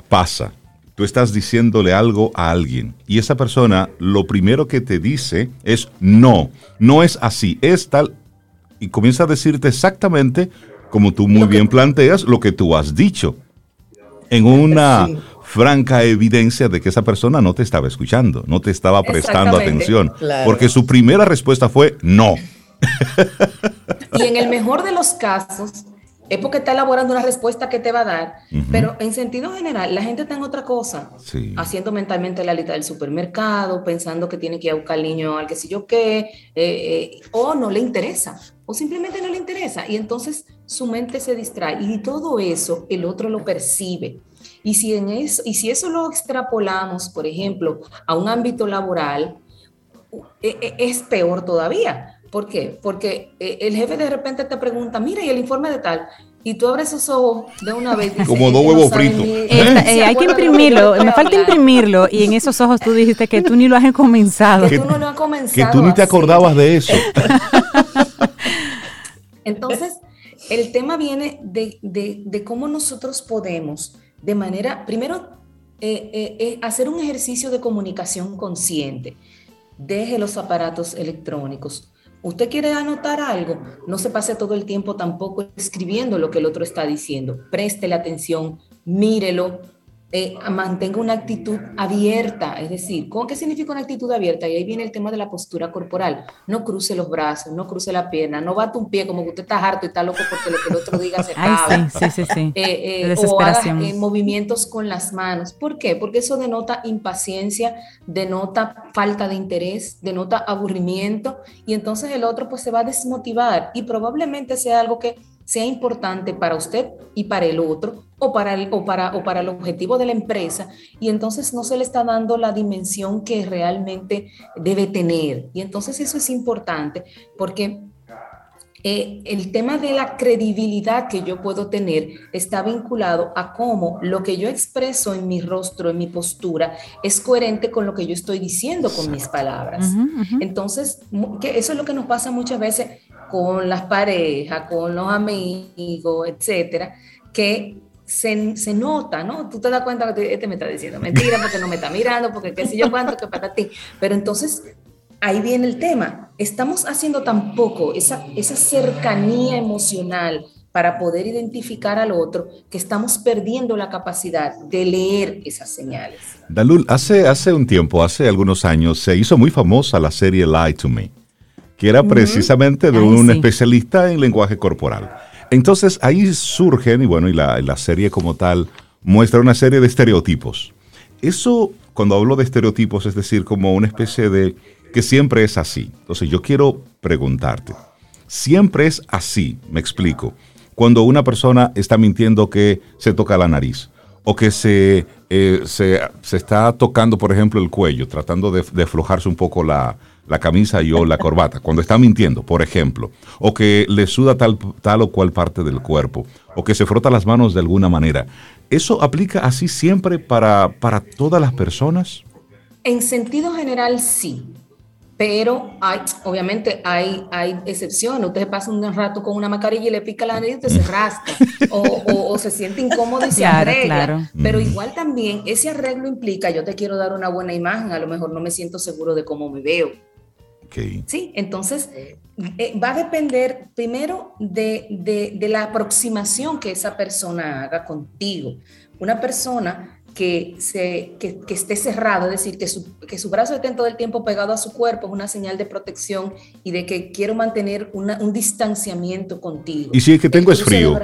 pasa. Tú estás diciéndole algo a alguien y esa persona lo primero que te dice es no, no es así, es tal y comienza a decirte exactamente como tú muy bien planteas lo que tú has dicho en una franca evidencia de que esa persona no te estaba escuchando, no te estaba prestando atención. Porque su primera respuesta fue no. Y en el mejor de los casos, es porque está elaborando una respuesta que te va a dar, pero en sentido general, la gente está en otra cosa, haciendo mentalmente la lista del supermercado, pensando que tiene que ir a buscar al niño al que sé yo qué, eh, eh, o no le interesa, o simplemente no le interesa, y entonces su mente se distrae, y todo eso el otro lo percibe. Y si, en eso, y si eso lo extrapolamos, por ejemplo, a un ámbito laboral, e, e, es peor todavía, ¿Por qué? Porque eh, el jefe de repente te pregunta, mira, y el informe de tal, y tú abres esos ojos de una vez. Como dos huevos fritos. [LAUGHS] Eh, hay que imprimirlo, me falta imprimirlo, y en esos ojos tú dijiste que tú ni lo has comenzado. Que tú no lo has comenzado. Que tú ni te acordabas de eso. [LAUGHS] Entonces, el tema viene de, cómo nosotros podemos, de manera, primero, eh, hacer un ejercicio de comunicación consciente. Deje los aparatos electrónicos Usted quiere anotar algo, no se pase todo el tiempo tampoco escribiendo lo que el otro está diciendo. Préstele atención, mírelo, eh, mantenga una actitud abierta, es decir, ¿cómo, ¿qué significa una actitud abierta? Y ahí viene el tema de la postura corporal. No cruce los brazos, no cruce la pierna, no bate un pie como que usted está harto y está loco porque lo que el otro diga se [LAUGHS] acaba. sí, sí, sí, eh, eh, o haga movimientos con las manos. ¿Por qué? Porque eso denota impaciencia, denota falta de interés, denota aburrimiento y entonces el otro pues se va a desmotivar y probablemente sea algo que sea importante para usted y para el otro o para el, o para, o para el objetivo de la empresa y entonces no se le está dando la dimensión que realmente debe tener. Y entonces eso es importante porque eh, el tema de la credibilidad que yo puedo tener está vinculado a cómo lo que yo expreso en mi rostro, en mi postura, es coherente con lo que yo estoy diciendo con mis palabras. Entonces, que eso es lo que nos pasa muchas veces con las parejas, con los amigos, etcétera, que se, se, nota, ¿no? Tú te das cuenta que este me está diciendo mentira porque no me está mirando, porque qué sé yo cuánto, que para ti. Pero entonces ahí viene el tema. Estamos haciendo tampoco esa, esa cercanía emocional para poder identificar al otro, que estamos perdiendo la capacidad de leer esas señales. Dalul, hace, hace un tiempo, hace algunos años, se hizo muy famosa la serie Lie to Me que era precisamente de un especialista en lenguaje corporal. Entonces ahí surgen, y bueno, y la, la, serie como tal muestra una serie de estereotipos. Eso, cuando hablo de estereotipos, es decir, como una especie de que siempre es así. Entonces yo quiero preguntarte, siempre es así, me explico, cuando una persona está mintiendo que se toca la nariz o que se, eh, se, se, está tocando, por ejemplo, el cuello, tratando de, de aflojarse un poco la, la camisa y o la corbata, cuando está mintiendo, por ejemplo, o que le suda tal, tal o cual parte del cuerpo, o que se frota las manos de alguna manera. ¿Eso aplica así siempre para, para todas las personas? En sentido general, sí. Pero hay, obviamente hay, hay excepciones. Usted pasa un rato con una mascarilla y le pica la nariz y usted se rasca. o, se siente incómodo y se arregla. Pero igual también ese arreglo implica, yo te quiero dar una buena imagen, a lo mejor no me siento seguro de cómo me veo. Sí, entonces eh, va a depender primero de, la aproximación que esa persona haga contigo. Una persona que, se, que, esté cerrado, es decir, que su, que su brazo esté todo el tiempo pegado a su cuerpo, es una señal de protección y de que quiero mantener un distanciamiento contigo. Y si es que tengo es frío.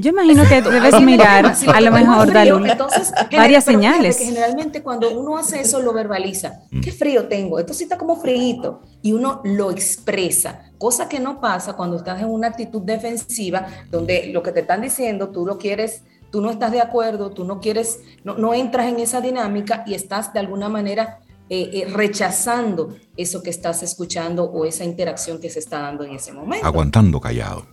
Yo imagino que debes mirar a lo mejor Entonces, varias señales. Que generalmente cuando uno hace eso lo verbaliza. Mm. ¿Qué frío tengo? Esto sí está como frío. Y uno lo expresa, cosa que no pasa cuando estás en una actitud defensiva donde lo que te están diciendo tú lo quieres tú no estás de acuerdo, tú no quieres, no, no entras en esa dinámica y estás de alguna manera eh, eh, rechazando eso que estás escuchando o esa interacción que se está dando en ese momento. Aguantando callado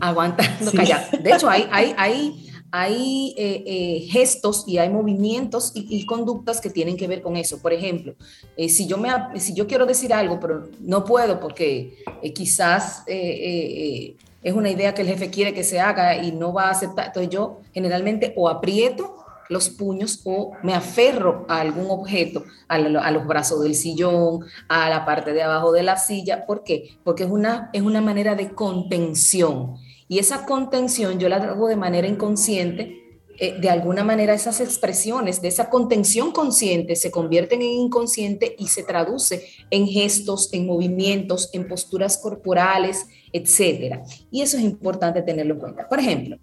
aguantando De hecho, hay, hay, hay, hay eh, eh, gestos y hay movimientos y, conductas que tienen que ver con eso. Por ejemplo, eh, si, yo me, si yo quiero decir algo, pero no puedo porque quizás es una idea que el jefe quiere que se haga y no va a aceptar, entonces yo generalmente o aprieto los puños o me aferro a algún objeto, a, los brazos del sillón, a la parte de abajo de la silla. ¿Por qué? Porque es una, es una manera de contención. Y esa contención yo la hago de manera inconsciente eh, de alguna manera esas expresiones de esa contención consciente se convierten en inconsciente y se traduce en gestos, en movimientos, en posturas corporales, etcétera. Y eso es importante tenerlo en cuenta. Por ejemplo,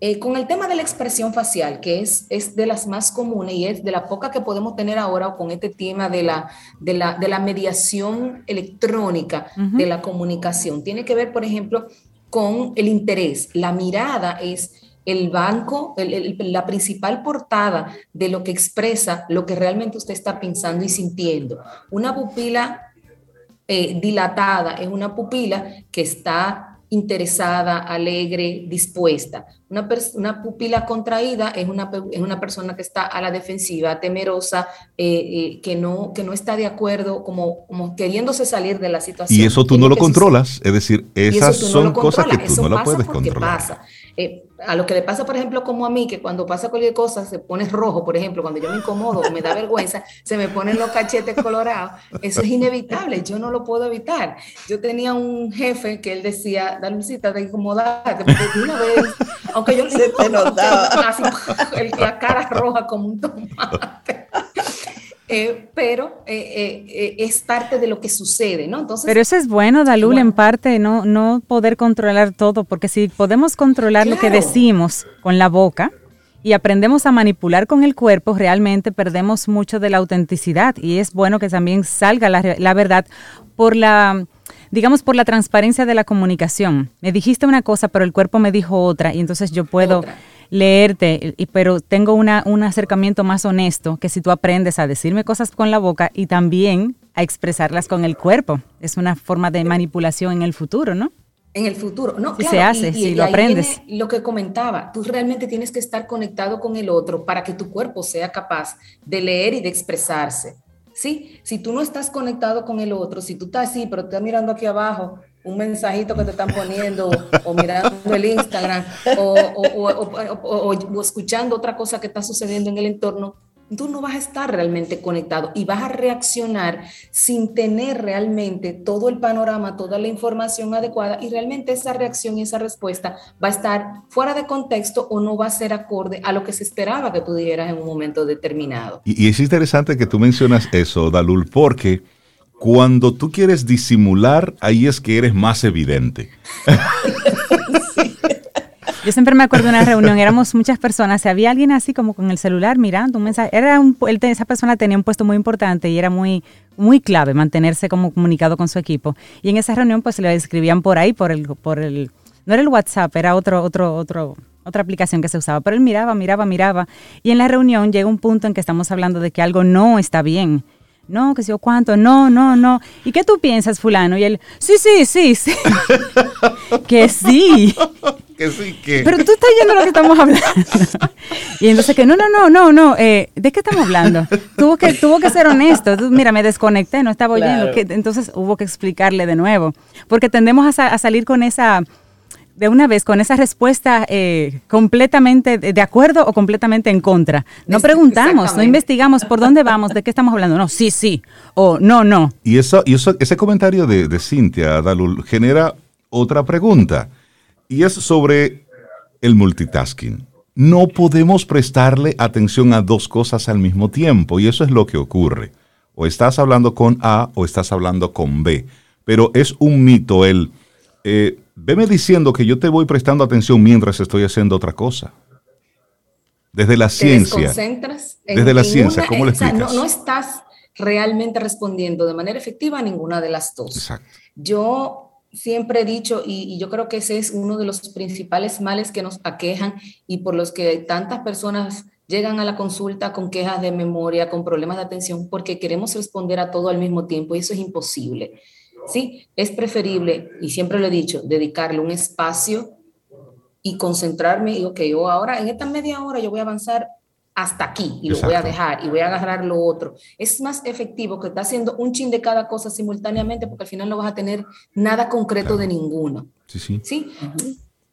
eh, con el tema de la expresión facial, que es, es de las más comunes y es de la poca que podemos tener ahora con este tema de la, de la, de la mediación electrónica de la comunicación, tiene que ver, por ejemplo, con el interés. La mirada es el banco, la principal portada de lo que expresa lo que realmente usted está pensando y sintiendo. Una pupila eh, dilatada es una pupila que está interesada, alegre, dispuesta. Una, una pupila contraída es una, es una, persona que está a la defensiva, temerosa, eh, eh, que, no, que no está de acuerdo, como, como queriéndose salir de la situación. Y eso tú no lo controlas, es decir, esas son cosas que tú no puedes controlar. Pasa. Eh, a lo que le pasa, por ejemplo, como a mí, que cuando pasa cualquier cosa se pone rojo, por ejemplo, cuando yo me incomodo o me da vergüenza, [LAUGHS] se me ponen los cachetes colorados. Eso es inevitable, yo no lo puedo evitar. Yo tenía un jefe que él decía, Dalucita, de incomodarte, porque una vez, aunque yo se te notaba. [LAUGHS] La cara roja como un tomate. Eh, pero eh, eh, es parte de lo que sucede, ¿no? Entonces, pero eso es bueno, Dalul, en parte, no, no poder controlar todo, porque si podemos controlar lo que decimos con la boca y aprendemos a manipular con el cuerpo, realmente perdemos mucho de la autenticidad y es bueno que también salga la, la verdad por la digamos, por la transparencia de la comunicación. Me dijiste una cosa, pero el cuerpo me dijo otra, y entonces yo puedo leerte, pero tengo una, un acercamiento más honesto que si tú aprendes a decirme cosas con la boca y también a expresarlas con el cuerpo. Es una forma de manipulación en el futuro, ¿no? En el futuro, no, si se hace, si lo aprendes. Lo que comentaba, tú realmente tienes que estar conectado con el otro para que tu cuerpo sea capaz de leer y de expresarse. ¿Sí? Si tú no estás conectado con el otro, si tú estás así, pero estás mirando aquí abajo, un mensajito que te están poniendo o mirando el Instagram o, o, escuchando otra cosa que está sucediendo en el entorno, tú no vas a estar realmente conectado y vas a reaccionar sin tener realmente todo el panorama, toda la información adecuada y realmente esa reacción y esa respuesta va a estar fuera de contexto o no va a ser acorde a lo que se esperaba que tú en un momento determinado. Y, y es interesante que tú mencionas eso, Dalul, porque cuando tú quieres disimular, ahí es que eres más evidente. [LAUGHS] Yo siempre me acuerdo de una reunión, éramos muchas personas, y había alguien así como con el celular mirando un mensaje. Era un, esa persona tenía un puesto muy importante y era muy, muy clave mantenerse como comunicado con su equipo. Y en esa reunión pues le escribían por ahí, por el, por el, no era el WhatsApp, era otro, otro, otro, otra aplicación que se usaba, pero él miraba, miraba, miraba. Y en la reunión llega un punto en que estamos hablando de que algo no está bien no, que sé yo cuánto, no, no, no. ¿Y qué tú piensas, fulano? Y él, sí, sí, sí, sí. [LAUGHS] que sí. [LAUGHS] que sí, que. Pero tú estás yendo lo que estamos hablando. y entonces que no, no, no, no, no, eh, ¿de qué estamos hablando? Tuvo que, tuvo que ser honesto. mira, me desconecté, no estaba oyendo. entonces hubo que explicarle de nuevo. Porque tendemos a salir con esa de una vez con esa respuesta eh, completamente de acuerdo o completamente en contra. No preguntamos, no investigamos por dónde vamos, de qué estamos hablando. No, sí, sí, o no, no. Y, eso, y eso, ese comentario de, de Cintia Dalul genera otra pregunta, y es sobre el multitasking. No podemos prestarle atención a dos cosas al mismo tiempo, y eso es lo que ocurre. O estás hablando con A o estás hablando con B. Pero es un mito el... Eh, veme diciendo que yo te voy prestando atención mientras estoy haciendo otra cosa. Desde la ciencia. desde la ciencia, ¿cómo le explicas? no, estás realmente respondiendo de manera efectiva a ninguna de las dos. Exacto. Yo siempre he dicho, y, yo creo que ese es uno de los principales males que nos aquejan y por los que tantas personas llegan a la consulta con quejas de memoria, con problemas de atención, porque queremos responder a todo al mismo tiempo y eso es imposible. Sí, es preferible, y siempre lo he dicho, dedicarle un espacio y concentrarme y, ok, yo ahora en esta media hora yo voy a avanzar hasta aquí y lo voy a dejar y voy a agarrar lo otro. Es más efectivo que estar haciendo un chin de cada cosa simultáneamente porque al final no vas a tener nada concreto de ninguno. Sí, sí. ¿Sí?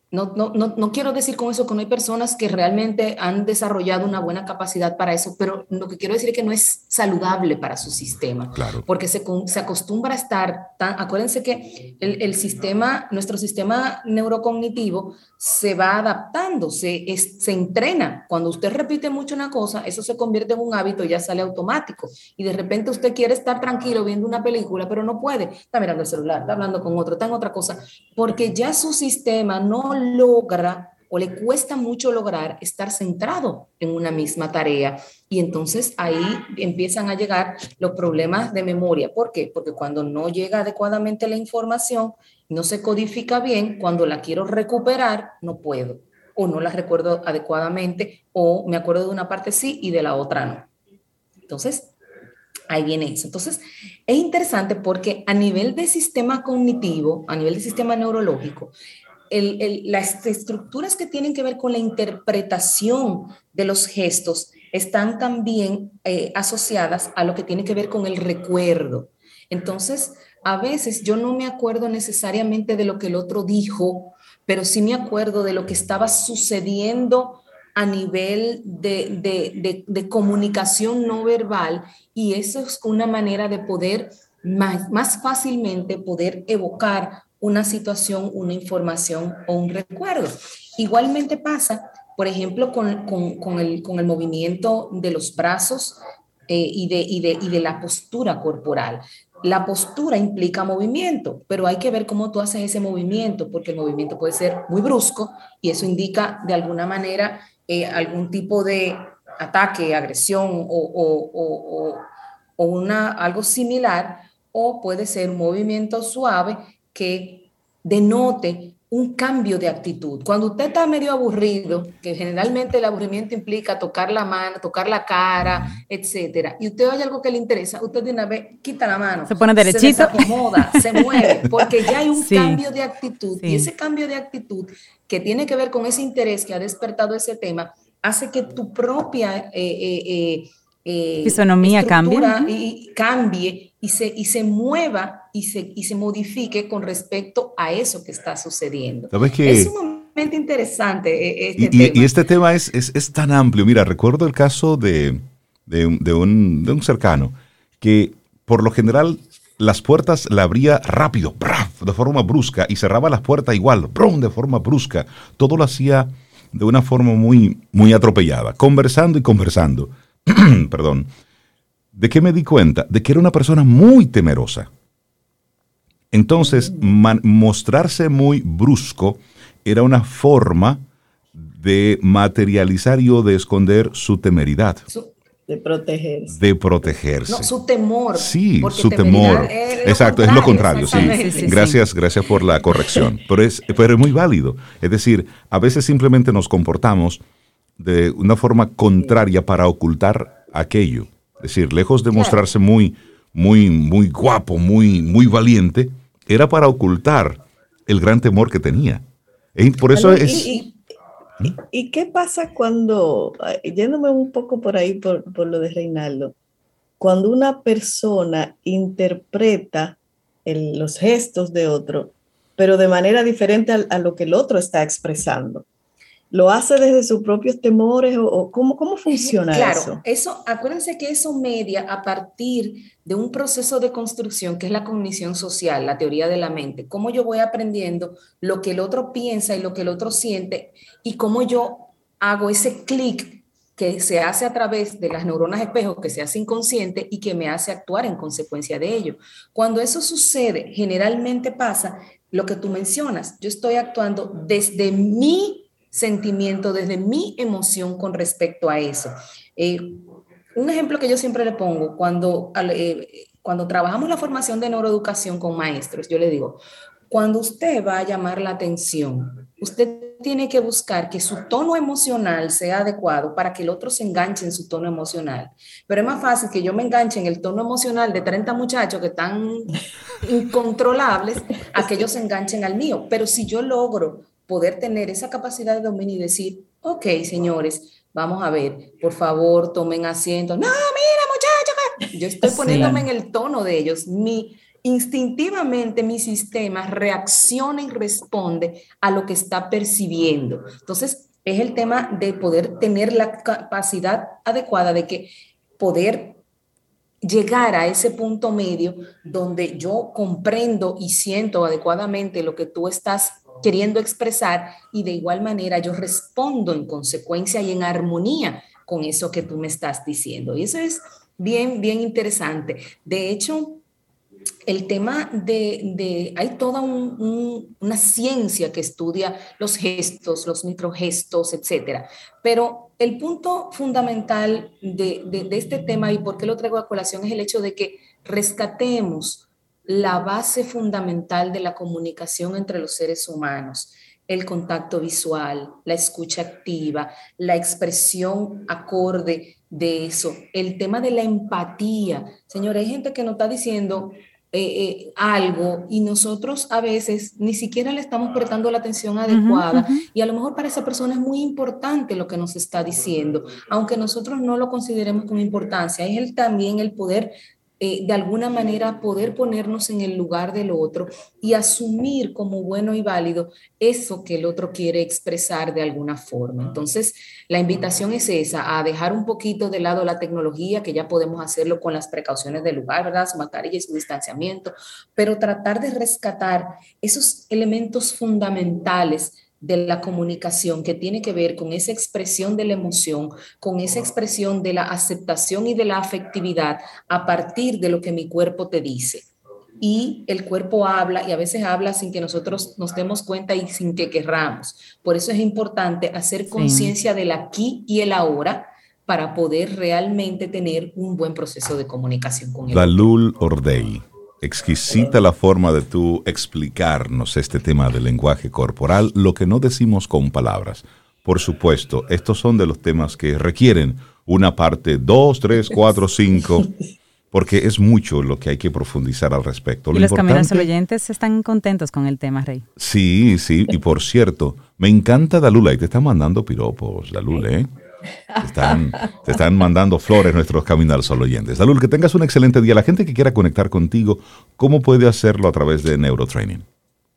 No, no, no, no, quiero decir con eso que no hay personas que realmente han desarrollado una buena capacidad para eso, pero lo que quiero decir es que no es saludable para su sistema, Claro. porque se, se acostumbra a estar tan, acuérdense que el, el sistema, nuestro sistema neurocognitivo se va adaptando, se, se entrena. Cuando usted repite mucho una cosa, eso se convierte en un hábito ya sale automático. Y de repente usted quiere estar tranquilo viendo una película, pero no puede. Está mirando el celular, está hablando con otro, está en otra cosa, porque ya su sistema no logra o le cuesta mucho lograr estar centrado en una misma tarea. Y entonces ahí empiezan a llegar los problemas de memoria. ¿Por qué? Porque cuando no llega adecuadamente la información, no se codifica bien, cuando la quiero recuperar, no puedo. O no la recuerdo adecuadamente, o me acuerdo de una parte sí y de la otra no. Entonces, ahí viene eso. Entonces, es interesante porque a nivel de sistema cognitivo, a nivel de sistema neurológico, las estructuras que tienen que ver con la interpretación de los gestos están también eh, asociadas a lo que tiene que ver con el recuerdo. Entonces, a veces yo no me acuerdo necesariamente de lo que el otro dijo, pero sí me acuerdo de lo que estaba sucediendo a nivel de, de- de- comunicación no verbal y eso es una manera de poder más, más fácilmente poder evocar una situación, una información o un recuerdo. Igualmente pasa, por ejemplo, con, con- con el, con el movimiento de los brazos eh, y, de, y, de, y de la postura corporal. La postura implica movimiento, pero hay que ver cómo tú haces ese movimiento, porque el movimiento puede ser muy brusco y eso indica de alguna manera eh, algún tipo de ataque, agresión o, o- o- o- una, algo similar, o puede ser un movimiento suave que denote un cambio de actitud. Cuando usted está medio aburrido, que generalmente el aburrimiento implica tocar la mano, tocar la cara, etcétera, y usted oye algo que le interesa, usted de una vez quita la mano, Se pone derechito. se desacomoda, se mueve, [LAUGHS] porque ya hay un Sí. cambio de actitud Sí. y ese cambio de actitud que tiene que ver con ese interés que ha despertado ese tema hace que tu propia eh, eh, eh, eh, Fisonomía cambie. y cambie y se, y se mueva y se, y se modifique con respecto a eso que está sucediendo. ¿Sabes qué? Es sumamente interesante eh, este Y, tema. y este tema es, es, es tan amplio. Mira, recuerdo el caso de, de un- de un, de un cercano que por lo general las puertas la abría rápido, ¡braf! de forma brusca, y cerraba las puertas igual, ¡brum! de forma brusca. Todo lo hacía de una forma muy, muy atropellada, conversando y conversando. [CLEARS THROAT] Perdón. ¿De qué me di cuenta? De que era una persona muy temerosa. Entonces, man- mostrarse muy brusco era una forma de materializar y o de esconder su temeridad, Su, de protegerse. de protegerse. no, su temor. Sí, su temor. es Exacto, es lo contrario, sí. Sí. Gracias, gracias por la corrección. Pero es, pero es muy válido. Es decir, a veces simplemente nos comportamos de una forma contraria para ocultar aquello. Es decir, lejos de mostrarse muy, muy, muy guapo, muy, muy valiente, era para ocultar el gran temor que tenía. Y por eso es. y- y- ¿Y qué pasa cuando, yéndome un poco por ahí por, por lo de Reinaldo, cuando una persona interpreta el- los gestos de otro, pero de manera diferente a, lo que el otro está expresando? ¿Lo hace desde sus propios temores o, o cómo, cómo funciona Claro, eso? eso, acuérdense que eso media a partir de un proceso de construcción que es la cognición social, la teoría de la mente. Cómo yo voy aprendiendo lo que el otro piensa y lo que el otro siente y cómo yo hago ese clic que se hace a través de las neuronas espejo, que se hace inconsciente y que me hace actuar en consecuencia de ello. Cuando eso sucede, generalmente pasa lo que tú mencionas. Yo estoy actuando desde mi sentimiento, desde mi emoción con respecto a eso. Eh, un ejemplo que yo siempre le pongo cuando, eh, cuando trabajamos la formación de neuroeducación con maestros, yo le digo, cuando usted va a llamar la atención, usted tiene que buscar que su tono emocional sea adecuado para que el otro se enganche en su tono emocional. Pero es más fácil que yo me enganche en el tono emocional de 30 muchachos que están incontrolables a que ellos se enganchen al mío. Pero si yo logro poder tener esa capacidad de dominio y decir, ok, señores, vamos a ver, por favor, tomen asiento. No, mira, muchachos, yo estoy Sí. poniéndome en el tono de ellos. Mi, instintivamente mi sistema reacciona y responde a lo que está percibiendo. Entonces, es el tema de poder tener la capacidad adecuada de que poder llegar a ese punto medio donde yo comprendo y siento adecuadamente lo que tú estás queriendo expresar y de igual manera yo respondo en consecuencia y en armonía con eso que tú me estás diciendo. Y eso es bien, bien interesante. De hecho, el tema de, hay toda una ciencia que estudia los gestos, los microgestos, etcétera. Pero el punto fundamental de, de este tema y por qué lo traigo a colación es el hecho de que rescatemos la base fundamental de la comunicación entre los seres humanos el contacto visual, la escucha activa, la expresión acorde de eso, el tema de la empatía. Señores, hay gente que nos está diciendo eh, eh, algo y nosotros a veces ni siquiera le estamos prestando la atención adecuada y a lo mejor para esa persona es muy importante lo que nos está diciendo, aunque nosotros no lo consideremos con importancia, es el, también el poder eh, de alguna manera poder ponernos en el lugar del otro y asumir como bueno y válido eso que el otro quiere expresar de alguna forma. Entonces, la invitación es esa, a dejar un poquito de lado la tecnología, que ya podemos hacerlo con las precauciones del lugar, ¿verdad? Su mascarilla y su distanciamiento, pero tratar de rescatar esos elementos fundamentales de la comunicación que tiene que ver con esa expresión de la emoción, con esa expresión de la aceptación y de la afectividad a partir de lo que mi cuerpo te dice. Y el cuerpo habla y a veces habla sin que nosotros nos demos cuenta y sin que querramos. Por eso es importante hacer conciencia del aquí y el ahora para poder realmente tener un buen proceso de comunicación con el Dalul Ordei exquisita la forma de tú explicarnos este tema del lenguaje corporal, lo que no decimos con palabras. Por supuesto, estos son de los temas que requieren una parte 2, 3, 4, 5, porque es mucho lo que hay que profundizar al respecto. y los caminos oyentes están contentos con el tema, Rey. Sí, sí, y por cierto, me encanta Dalula, y te está mandando piropos, Dalula, ¿eh? Te están, [LAUGHS] mandando flores nuestros Camino al Sol oyentes. Salud, que tengas un excelente día. La gente que quiera conectar contigo, ¿cómo puede hacerlo a través de Neurotraining?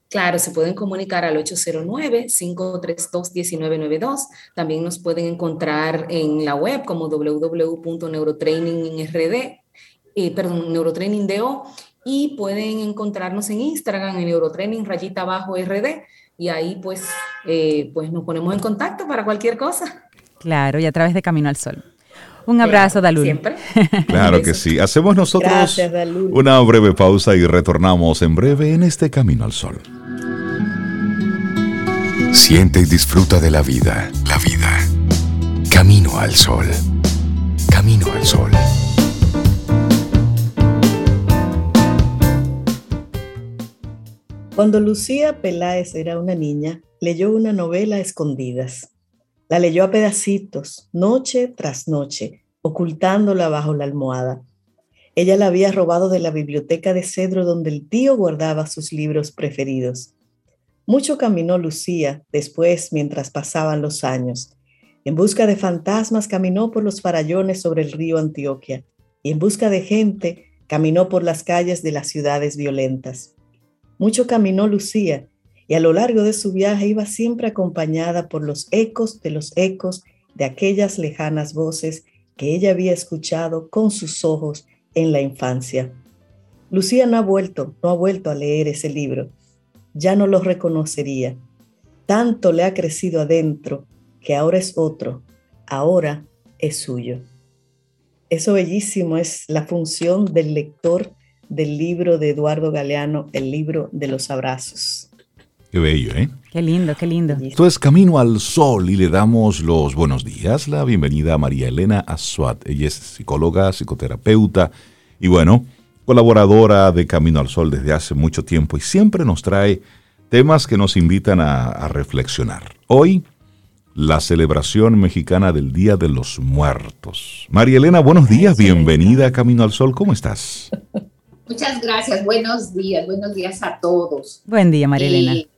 Claro, se pueden comunicar al 809-532-1992. También nos pueden encontrar en la web como www.neurotrainingrd, eh, perdón, neurotraining.do y pueden encontrarnos en Instagram en neurotraining rayita abajo rd y ahí pues, eh, pues nos ponemos en contacto para cualquier cosa. Claro, y a través de Camino al Sol. Un abrazo, Dalul. Siempre. [LAUGHS] Claro que sí. Hacemos nosotros una breve pausa y retornamos en breve en este Camino al Sol. Siente y disfruta de la vida. La vida. Camino al Sol. Camino al Sol. Cuando Lucía Peláez era una niña, leyó una novela a escondidas. La leyó a pedacitos, noche tras noche, ocultándola bajo la almohada. Ella la había robado de la biblioteca de cedro donde el tío guardaba sus libros preferidos. Mucho caminó Lucía después mientras pasaban los años. En busca de fantasmas caminó por los farallones sobre el río Antioquia y en busca de gente caminó por las calles de las ciudades violentas. Mucho caminó Lucía y a lo largo de su viaje iba siempre acompañada por los ecos de los ecos de aquellas lejanas voces que ella había escuchado con sus ojos en la infancia. Lucía no ha vuelto, no ha vuelto a leer ese libro. Ya no lo reconocería. Tanto le ha crecido adentro que ahora es otro, ahora es suyo. Eso bellísimo es la función del lector del libro de Eduardo Galeano, el libro de los abrazos. Qué bello, ¿eh? Qué lindo, qué lindo. Esto es Camino al Sol y le damos los buenos días, la bienvenida a María Elena Azuat. Ella es psicóloga, psicoterapeuta y bueno, colaboradora de Camino al Sol desde hace mucho tiempo y siempre nos trae temas que nos invitan a, a reflexionar. Hoy, la celebración mexicana del Día de los Muertos. María Elena, buenos días, bienvenida a Camino al Sol, ¿cómo estás? [LAUGHS] Muchas gracias, buenos días, buenos días a todos. Buen día, María Elena. Eh,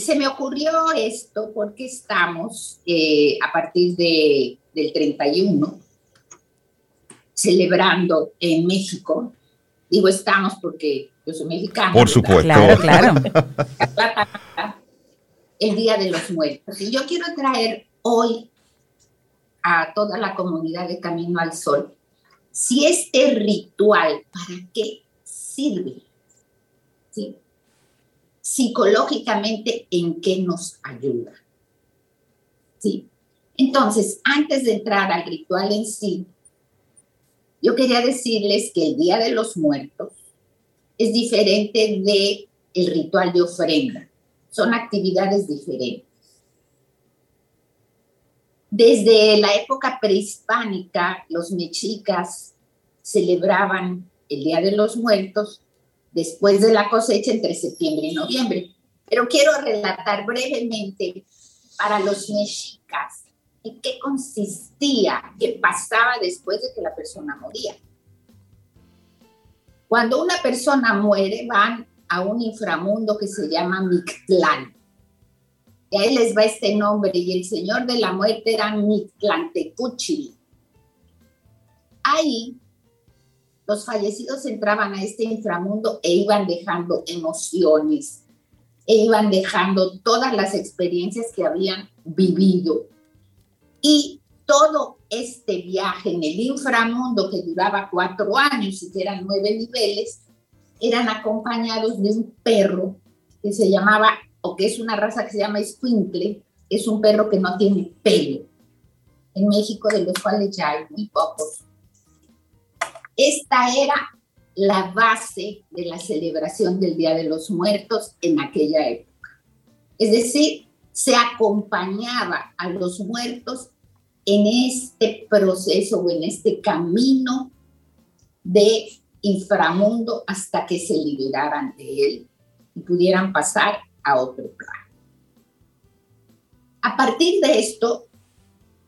se me ocurrió esto porque estamos eh, a partir de, del 31 celebrando en México Digo estamos porque yo soy mexicana. Por supuesto. Claro, claro. [LAUGHS] El Día de los Muertos. Y yo quiero traer hoy a toda la comunidad de Camino al Sol si este ritual, ¿para qué sirve? ¿Sí? Psicológicamente, ¿en qué nos ayuda? ¿Sí? Entonces, antes de entrar al ritual en sí, yo quería decirles que el Día de los Muertos es diferente de el ritual de ofrenda. Son actividades diferentes. Desde la época prehispánica, los mexicas celebraban el Día de los Muertos después de la cosecha entre septiembre y noviembre. Pero quiero relatar brevemente para los mexicas en qué consistía, qué pasaba después de que la persona moría. Cuando una persona muere, van a un inframundo que se llama Mictlán. Y ahí les va este nombre, y el señor de la muerte era Mictlantecuchil. Ahí los fallecidos entraban a este inframundo e iban dejando emociones, e iban dejando todas las experiencias que habían vivido. Y todo este viaje en el inframundo que duraba cuatro años y que eran nueve niveles, eran acompañados de un perro que se llamaba, o que es una raza que se llama Squinkle, es un perro que no tiene pelo. En México, de los cuales ya hay muy pocos. Esta era la base de la celebración del Día de los Muertos en aquella época. Es decir, se acompañaba a los muertos en este proceso o en este camino de inframundo hasta que se liberaran de él y pudieran pasar a otro plano. A partir de esto,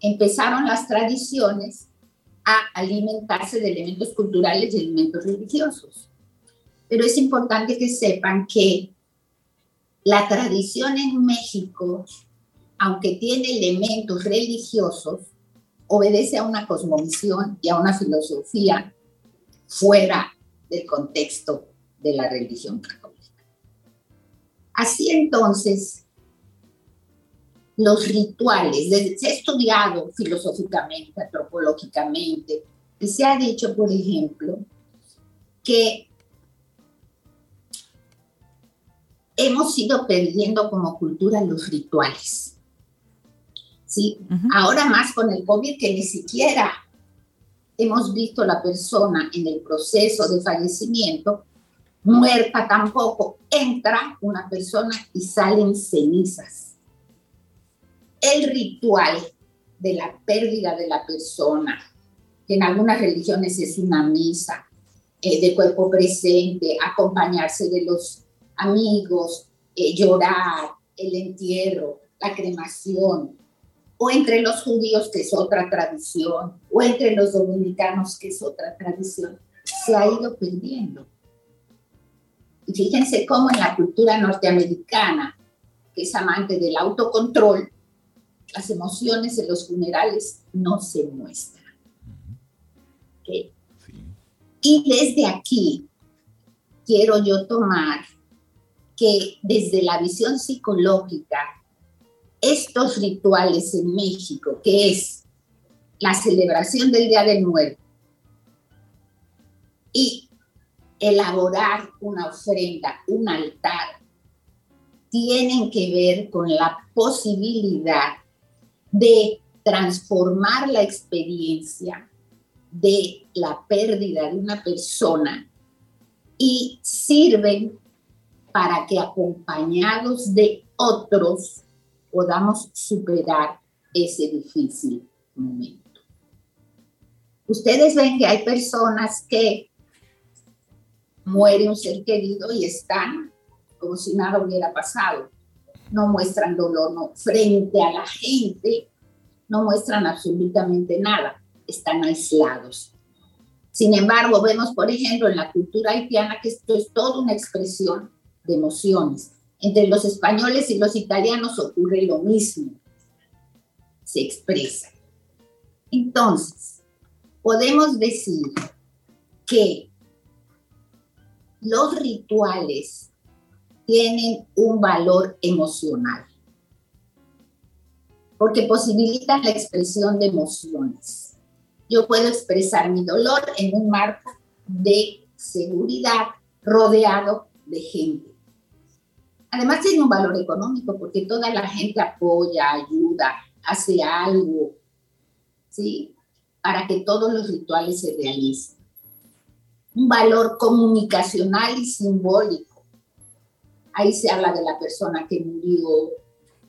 empezaron las tradiciones a alimentarse de elementos culturales y elementos religiosos. Pero es importante que sepan que la tradición en México, aunque tiene elementos religiosos, obedece a una cosmovisión y a una filosofía fuera del contexto de la religión católica. Así entonces, los rituales, se ha estudiado filosóficamente, antropológicamente, y se ha dicho, por ejemplo, que hemos ido perdiendo como cultura los rituales. ¿sí? Ahora más con el COVID que ni siquiera hemos visto la persona en el proceso de fallecimiento, muerta tampoco, entra una persona y salen cenizas. El ritual de la pérdida de la persona, que en algunas religiones es una misa eh, de cuerpo presente, acompañarse de los amigos, eh, llorar, el entierro, la cremación, o entre los judíos, que es otra tradición, o entre los dominicanos, que es otra tradición, se ha ido perdiendo. Y fíjense cómo en la cultura norteamericana, que es amante del autocontrol, las emociones en los funerales no se muestran. Y desde aquí quiero yo tomar que desde la visión psicológica estos rituales en México, que es la celebración del Día del Muerto y elaborar una ofrenda, un altar, tienen que ver con la posibilidad de transformar la experiencia de la pérdida de una persona y sirven para que acompañados de otros podamos superar ese difícil momento. Ustedes ven que hay personas que muere un ser querido y están como si nada hubiera pasado. No muestran dolor no, frente a la gente, no muestran absolutamente nada, están aislados. Sin embargo, vemos, por ejemplo, en la cultura haitiana que esto es toda una expresión de emociones. Entre los españoles y los italianos ocurre lo mismo. Se expresa. Entonces, podemos decir que los rituales tienen un valor emocional porque posibilitan la expresión de emociones. Yo puedo expresar mi dolor en un marco de seguridad rodeado de gente. Además tiene un valor económico porque toda la gente apoya, ayuda, hace algo, ¿sí? Para que todos los rituales se realicen. Un valor comunicacional y simbólico. Ahí se habla de la persona que murió,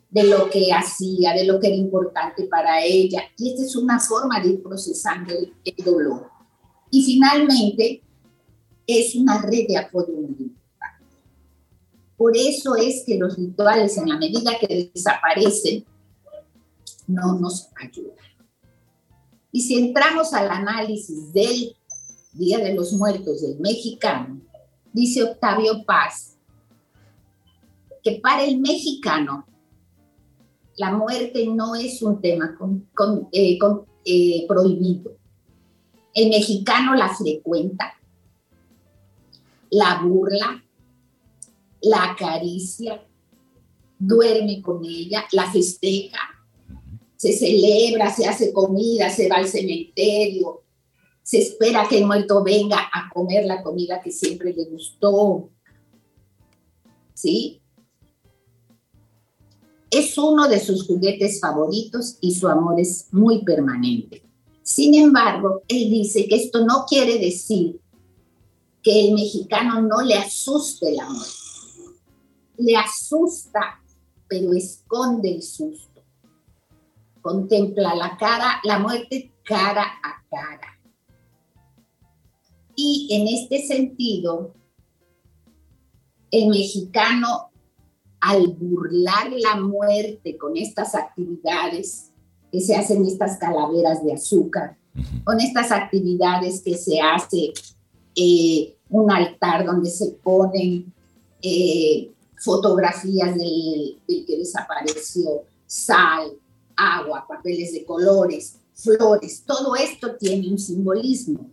de lo que hacía, de lo que era importante para ella. Y esta es una forma de ir procesando el, dolor. Y finalmente, es una red de apoyo. Por eso es que los rituales, en la medida que desaparecen, no nos ayudan. Y si entramos al análisis del Día de los Muertos del mexicano, dice Octavio Paz, que para el mexicano la muerte no es un tema eh, eh, prohibido. El mexicano la frecuenta, la burla, la acaricia, duerme con ella, la festeja, se celebra, se hace comida, se va al cementerio, se espera que el muerto venga a comer la comida que siempre le gustó. ¿Sí? Es uno de sus juguetes favoritos y su amor es muy permanente. Sin embargo, él dice que esto no quiere decir que el mexicano no le asuste el amor. Le asusta, pero esconde el susto. Contempla la cara, la muerte cara a cara. Y en este sentido, el mexicano al burlar la muerte con estas actividades que se hacen estas calaveras de azúcar, con estas actividades que se hace eh, un altar donde se ponen eh, fotografías del, del que desapareció, sal, agua, papeles de colores, flores, todo esto tiene un simbolismo.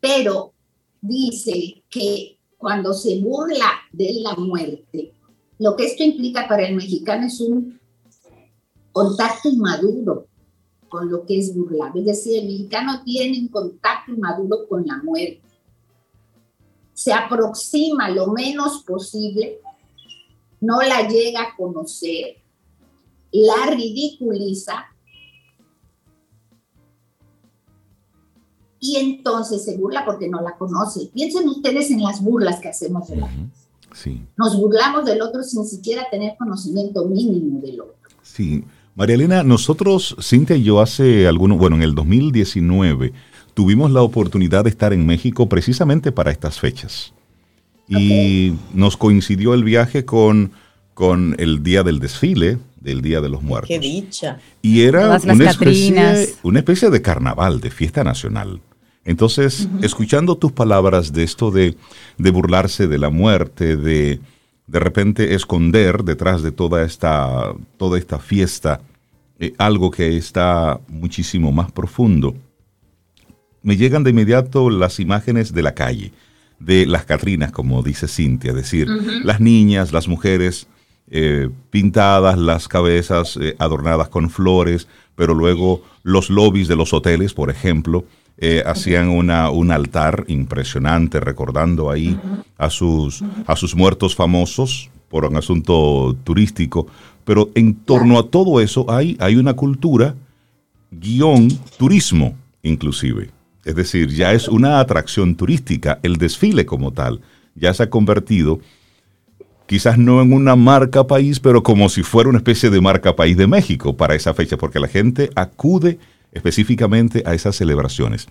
Pero dice que cuando se burla de la muerte, lo que esto implica para el mexicano es un contacto inmaduro con lo que es burlado. Es decir, el mexicano tiene un contacto inmaduro con la muerte. Se aproxima lo menos posible, no la llega a conocer, la ridiculiza y entonces se burla porque no la conoce. Piensen ustedes en las burlas que hacemos de la gente. Sí. Nos burlamos del otro sin siquiera tener conocimiento mínimo del otro. Sí. María Elena, nosotros, Cintia y yo hace algunos, bueno, en el 2019 tuvimos la oportunidad de estar en México precisamente para estas fechas. Y nos coincidió el viaje con, con el día del desfile, del Día de los Muertos. Qué dicha. Y era una, especie, una especie de carnaval, de fiesta nacional. Entonces, escuchando tus palabras de esto de, burlarse de la muerte, de de repente esconder detrás de toda esta, toda esta fiesta eh, algo que está muchísimo más profundo, me llegan de inmediato las imágenes de la calle, de las Catrinas, como dice Cintia, es decir, las niñas, las mujeres eh, pintadas, las cabezas eh, adornadas con flores, pero luego los lobbies de los hoteles, por ejemplo, eh, hacían una, un altar impresionante recordando ahí a, sus, a sus muertos famosos por un asunto turístico. Pero en torno a todo eso hay, hay una cultura guion turismo inclusive. Es decir, ya es una atracción turística, el desfile como tal, ya se ha convertido quizás no en una marca país, pero como si fuera una especie de marca país de México para esa fecha, porque la gente acude específicamente a esas celebraciones.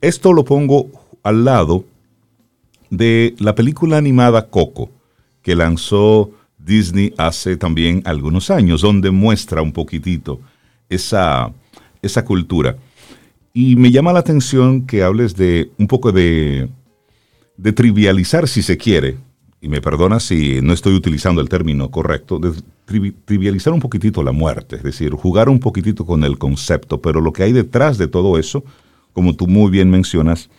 Esto lo pongo al lado de la película animada Coco, que lanzó Disney hace también algunos años, donde muestra un poquitito esa, esa cultura. Y me llama la atención que hables de un poco de, de trivializar, si se quiere, y me perdona si no estoy utilizando el término correcto, trivializar un poquitito la muerte, es decir, jugar un poquitito con el concepto, pero lo que hay detrás de todo eso, como tú muy bien mencionas,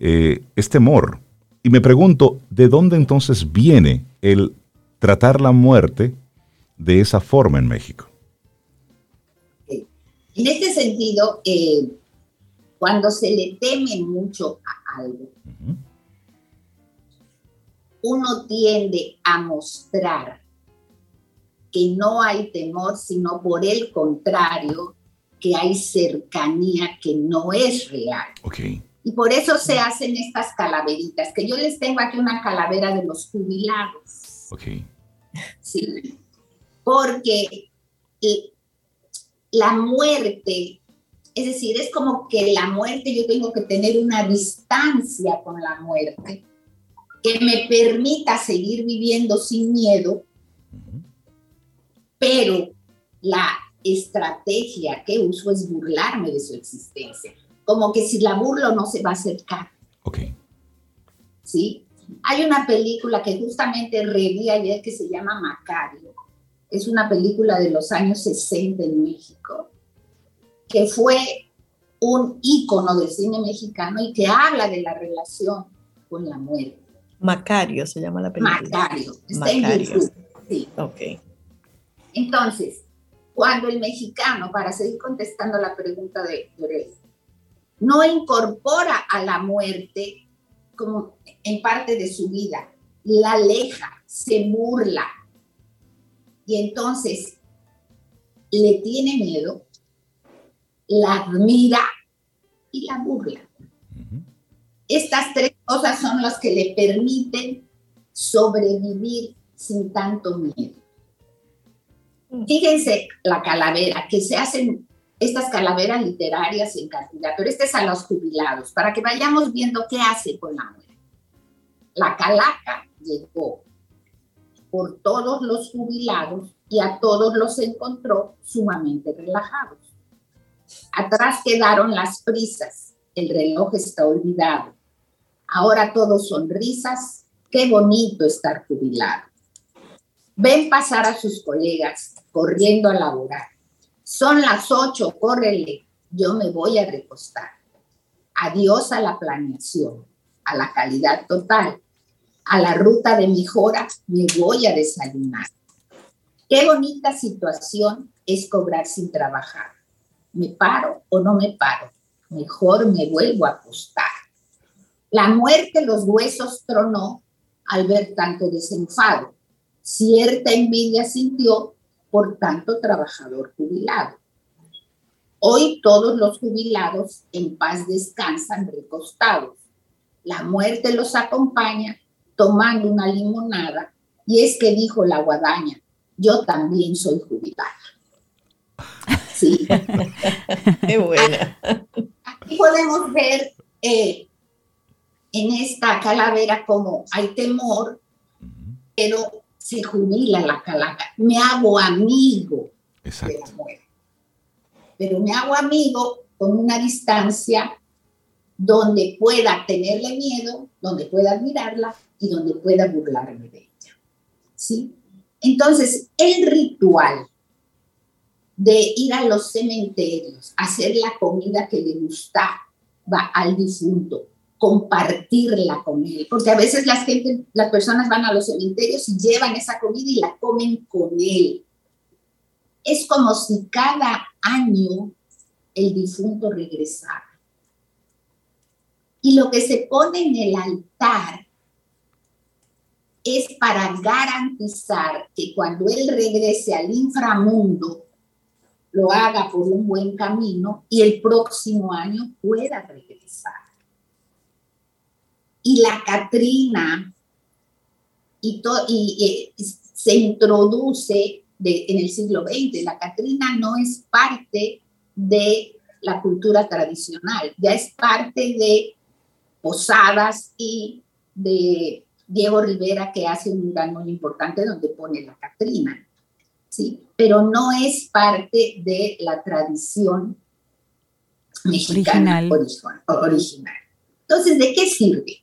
eh, es temor. Y me pregunto, ¿de dónde entonces viene el tratar la muerte de esa forma en México? En este sentido, eh, cuando se le teme mucho a algo, uno tiende a mostrar que no hay temor, sino por el contrario, que hay cercanía que no es real. Okay. Y por eso se hacen estas calaveritas, que yo les tengo aquí una calavera de los jubilados. Ok. Sí. Porque la muerte, es decir, es como que la muerte, yo tengo que tener una distancia con la muerte que me permita seguir viviendo sin miedo, pero la estrategia que uso es burlarme de su existencia. Como que si la burlo no se va a acercar. Ok. ¿Sí? Hay una película que justamente reví ayer que se llama Macario. Es una película de los años 60 en México, que fue un ícono del cine mexicano y que habla de la relación con la muerte. Macario se llama la película. Macario. Está en YouTube. Sí. Ok. Entonces, cuando el mexicano, para seguir contestando la pregunta de Llorel, no incorpora a la muerte como en parte de su vida, la aleja, se burla y entonces le tiene miedo, la admira y la burla. Estas tres cosas son las que le permiten sobrevivir sin tanto miedo. Fíjense la calavera, que se hacen estas calaveras literarias en cantidad, pero este es a los jubilados, para que vayamos viendo qué hace con la muerte. La calaca llegó por todos los jubilados y a todos los encontró sumamente relajados. Atrás quedaron las prisas, el reloj está olvidado. Ahora todos sonrisas, qué bonito estar jubilado. Ven pasar a sus colegas corriendo a laborar. Son las ocho, córrele, yo me voy a recostar. Adiós a la planeación, a la calidad total, a la ruta de mejora, me voy a desayunar. Qué bonita situación es cobrar sin trabajar. ¿Me paro o no me paro? Mejor me vuelvo a acostar. La muerte los huesos tronó al ver tanto desenfado cierta envidia sintió por tanto trabajador jubilado. Hoy todos los jubilados en paz descansan recostados. La muerte los acompaña tomando una limonada y es que dijo la guadaña, yo también soy jubilada. Sí. [LAUGHS] Qué buena. Aquí podemos ver eh, en esta calavera como hay temor, pero se jubila la calaca. Me hago amigo Exacto. de la muerte. Pero me hago amigo con una distancia donde pueda tenerle miedo, donde pueda admirarla y donde pueda burlarme de ella. ¿Sí? Entonces, el ritual de ir a los cementerios, hacer la comida que le gusta va al difunto, compartirla con él, porque a veces las, gente, las personas van a los cementerios y llevan esa comida y la comen con él. Es como si cada año el difunto regresara. Y lo que se pone en el altar es para garantizar que cuando él regrese al inframundo, lo haga por un buen camino y el próximo año pueda regresar y la Catrina y, y eh, se introduce en el siglo XX. La Catrina no es parte de la cultura tradicional, ya es parte de Posadas y de Diego Rivera que hace un gran muy importante donde pone la Catrina, ¿sí? Pero no es parte de la tradición mexicana original. original. Entonces, ¿de qué sirve?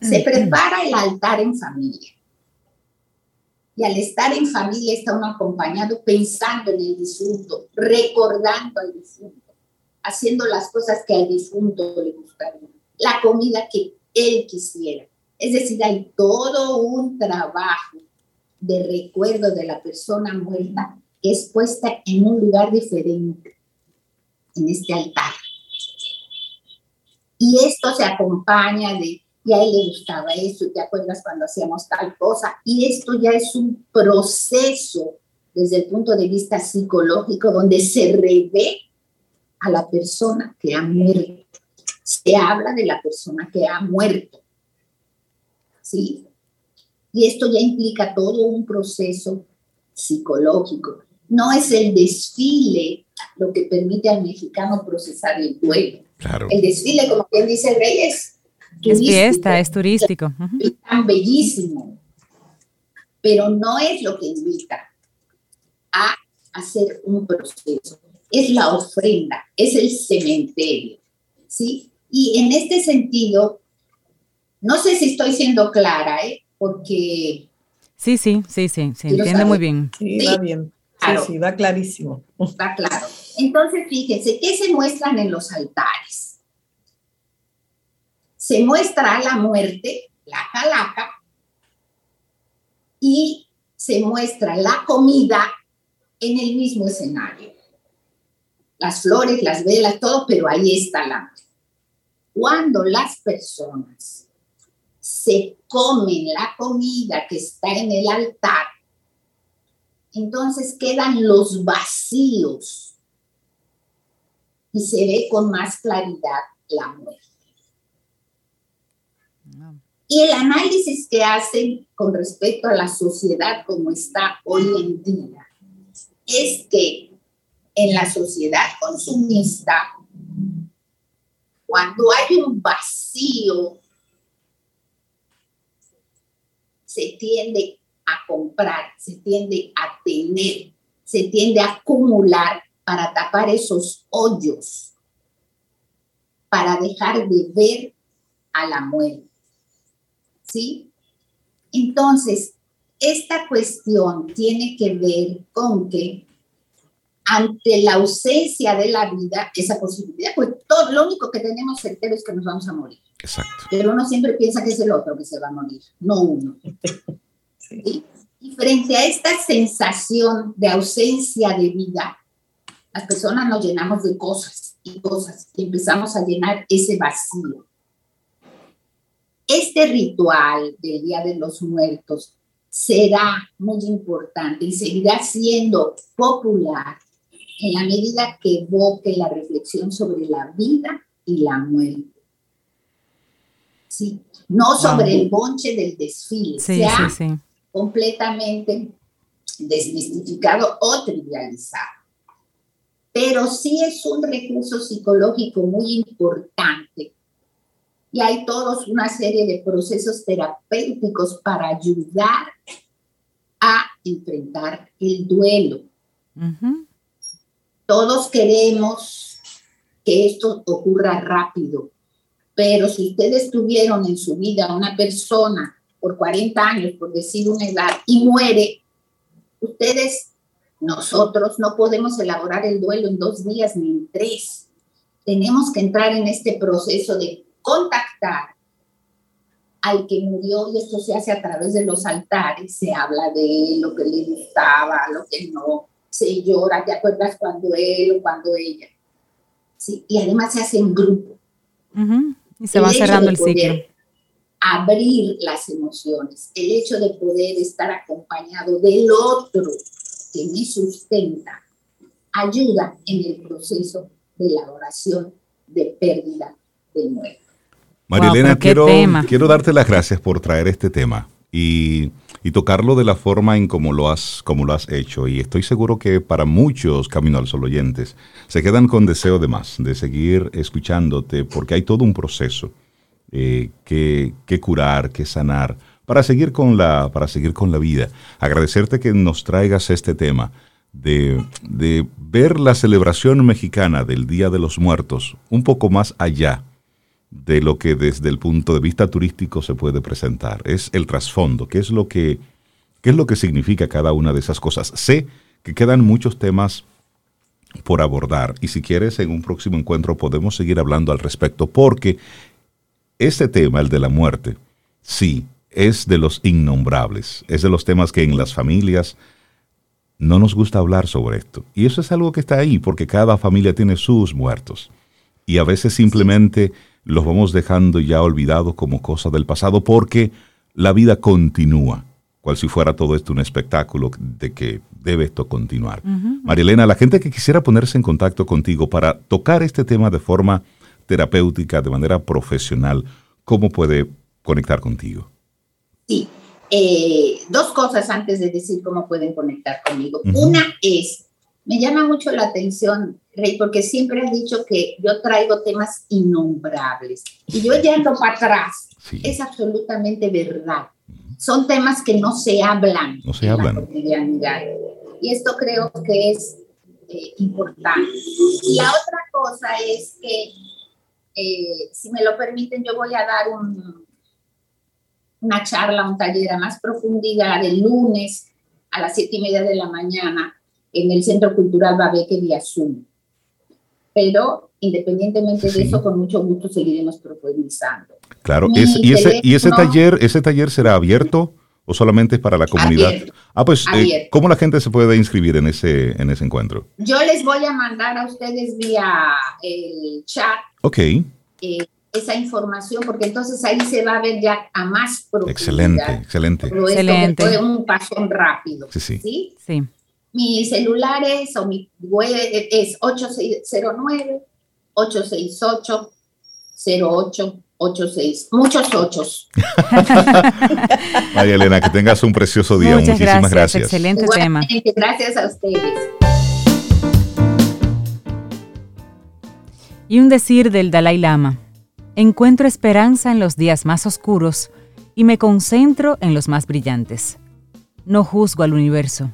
Se prepara el altar en familia. Y al estar en familia está uno acompañado pensando en el difunto, recordando al difunto, haciendo las cosas que al difunto le gustaría, la comida que él quisiera. Es decir, hay todo un trabajo de recuerdo de la persona muerta que es puesta en un lugar diferente, en este altar. Y esto se acompaña de, y a él le gustaba eso, ¿te acuerdas cuando hacíamos tal cosa? Y esto ya es un proceso desde el punto de vista psicológico donde se revé a la persona que ha muerto. Se habla de la persona que ha muerto. ¿Sí? Y esto ya implica todo un proceso psicológico. No es el desfile lo que permite al mexicano procesar el duelo. El desfile, como quien dice el rey, es, es fiesta, es turístico. Es tan bellísimo, pero no es lo que invita a hacer un proceso. Es la ofrenda, es el cementerio, ¿sí? Y en este sentido, no sé si estoy siendo clara, ¿eh? Porque... Sí, sí, sí, sí, se entiende muy bien. Sí, va bien. Sí, sí, va clarísimo. Va claro. Entonces, fíjense, ¿qué se muestran en los altares? Se muestra la muerte, la calaca, y se muestra la comida en el mismo escenario. Las flores, las velas, todo, pero ahí está la muerte. Cuando las personas se comen la comida que está en el altar, entonces quedan los vacíos y se ve con más claridad la muerte. Y el análisis que hacen con respecto a la sociedad como está hoy en día es que en la sociedad consumista, cuando hay un vacío, se tiende a comprar, se tiende a tener, se tiende a acumular para tapar esos hoyos, para dejar de ver a la muerte. ¿Sí? Entonces, esta cuestión tiene que ver con que ante la ausencia de la vida, esa posibilidad, pues todo lo único que tenemos certero es que nos vamos a morir. Exacto. Pero uno siempre piensa que es el otro que se va a morir, no uno. [LAUGHS] ¿Sí? Y frente a esta sensación de ausencia de vida, las personas nos llenamos de cosas y cosas y empezamos a llenar ese vacío. Este ritual del Día de los Muertos será muy importante y seguirá siendo popular en la medida que evoque la reflexión sobre la vida y la muerte. Sí, no sobre el bonche del desfile, sí, sí, sí. completamente desmistificado o trivializado pero sí es un recurso psicológico muy importante. Y hay todos una serie de procesos terapéuticos para ayudar a enfrentar el duelo. Todos queremos que esto ocurra rápido, pero si ustedes tuvieron en su vida una persona por 40 años, por decir una edad, y muere, ustedes nosotros no podemos elaborar el duelo en dos días ni en tres. Tenemos que entrar en este proceso de contactar al que murió y esto se hace a través de los altares, se habla de lo que le gustaba, lo que no, se llora, ¿te acuerdas cuando él o cuando ella? Sí, y además se hace en grupo. Y se va cerrando el ciclo. Abrir las emociones, el hecho de poder estar acompañado del otro, que me sustenta ayuda en el proceso de elaboración de pérdida de muerte. Marilena, quiero, quiero darte las gracias por traer este tema y, y, tocarlo de la forma en como lo, has, como lo has hecho. Y estoy seguro que para muchos Camino al Sol oyentes se quedan con deseo de más, de seguir escuchándote, porque hay todo un proceso eh, que, que curar, que sanar para seguir con la, para seguir con la vida. Agradecerte que nos traigas este tema de, de ver la celebración mexicana del Día de los Muertos un poco más allá de lo que desde el punto de vista turístico se puede presentar. Es el trasfondo, qué es lo que, qué es lo que significa cada una de esas cosas. Sé que quedan muchos temas por abordar y si quieres en un próximo encuentro podemos seguir hablando al respecto porque este tema, el de la muerte, sí, es de los innombrables, es de los temas que en las familias no nos gusta hablar sobre esto. Y eso es algo que está ahí, porque cada familia tiene sus muertos. Y a veces simplemente los vamos dejando ya olvidados como cosas del pasado, porque la vida continúa, cual si fuera todo esto un espectáculo de que debe esto continuar. Marielena, la gente que quisiera ponerse en contacto contigo para tocar este tema de forma terapéutica, de manera profesional, ¿cómo puede conectar contigo? Sí, eh, dos cosas antes de decir cómo pueden conectar conmigo. Una es, me llama mucho la atención, Rey, porque siempre has dicho que yo traigo temas innombrables y yo yendo para atrás. Es absolutamente verdad. Son temas que no se hablan. No se hablan. Y esto creo que es eh, importante. Y la otra cosa es que, eh, si me lo permiten, yo voy a dar un, una charla, un taller a más profundidad el lunes a las siete y media de la mañana en el Centro Cultural Babeque vía Zoom. Pero independientemente de eso, con mucho gusto seguiremos profundizando. Claro, y, ese, y ese taller, ese taller será abierto o solamente es para la comunidad? ah, pues, eh, ¿cómo la gente se puede inscribir en ese, en ese encuentro? Yo les voy a mandar a ustedes vía el chat. Ok. Eh, esa información, porque entonces ahí se va a ver ya a más profundidad. Excelente, excelente. excelente. Fue un paso rápido. Sí, sí. ¿sí? sí. Mi celular es, o mi web es 8609 868 0886. Muchos ochos. María Elena, que tengas un precioso día. Muchísimas gracias. Excelente tema. Gracias a ustedes. Y un decir del Dalai Lama. Encuentro esperanza en los días más oscuros y me concentro en los más brillantes. No juzgo al universo.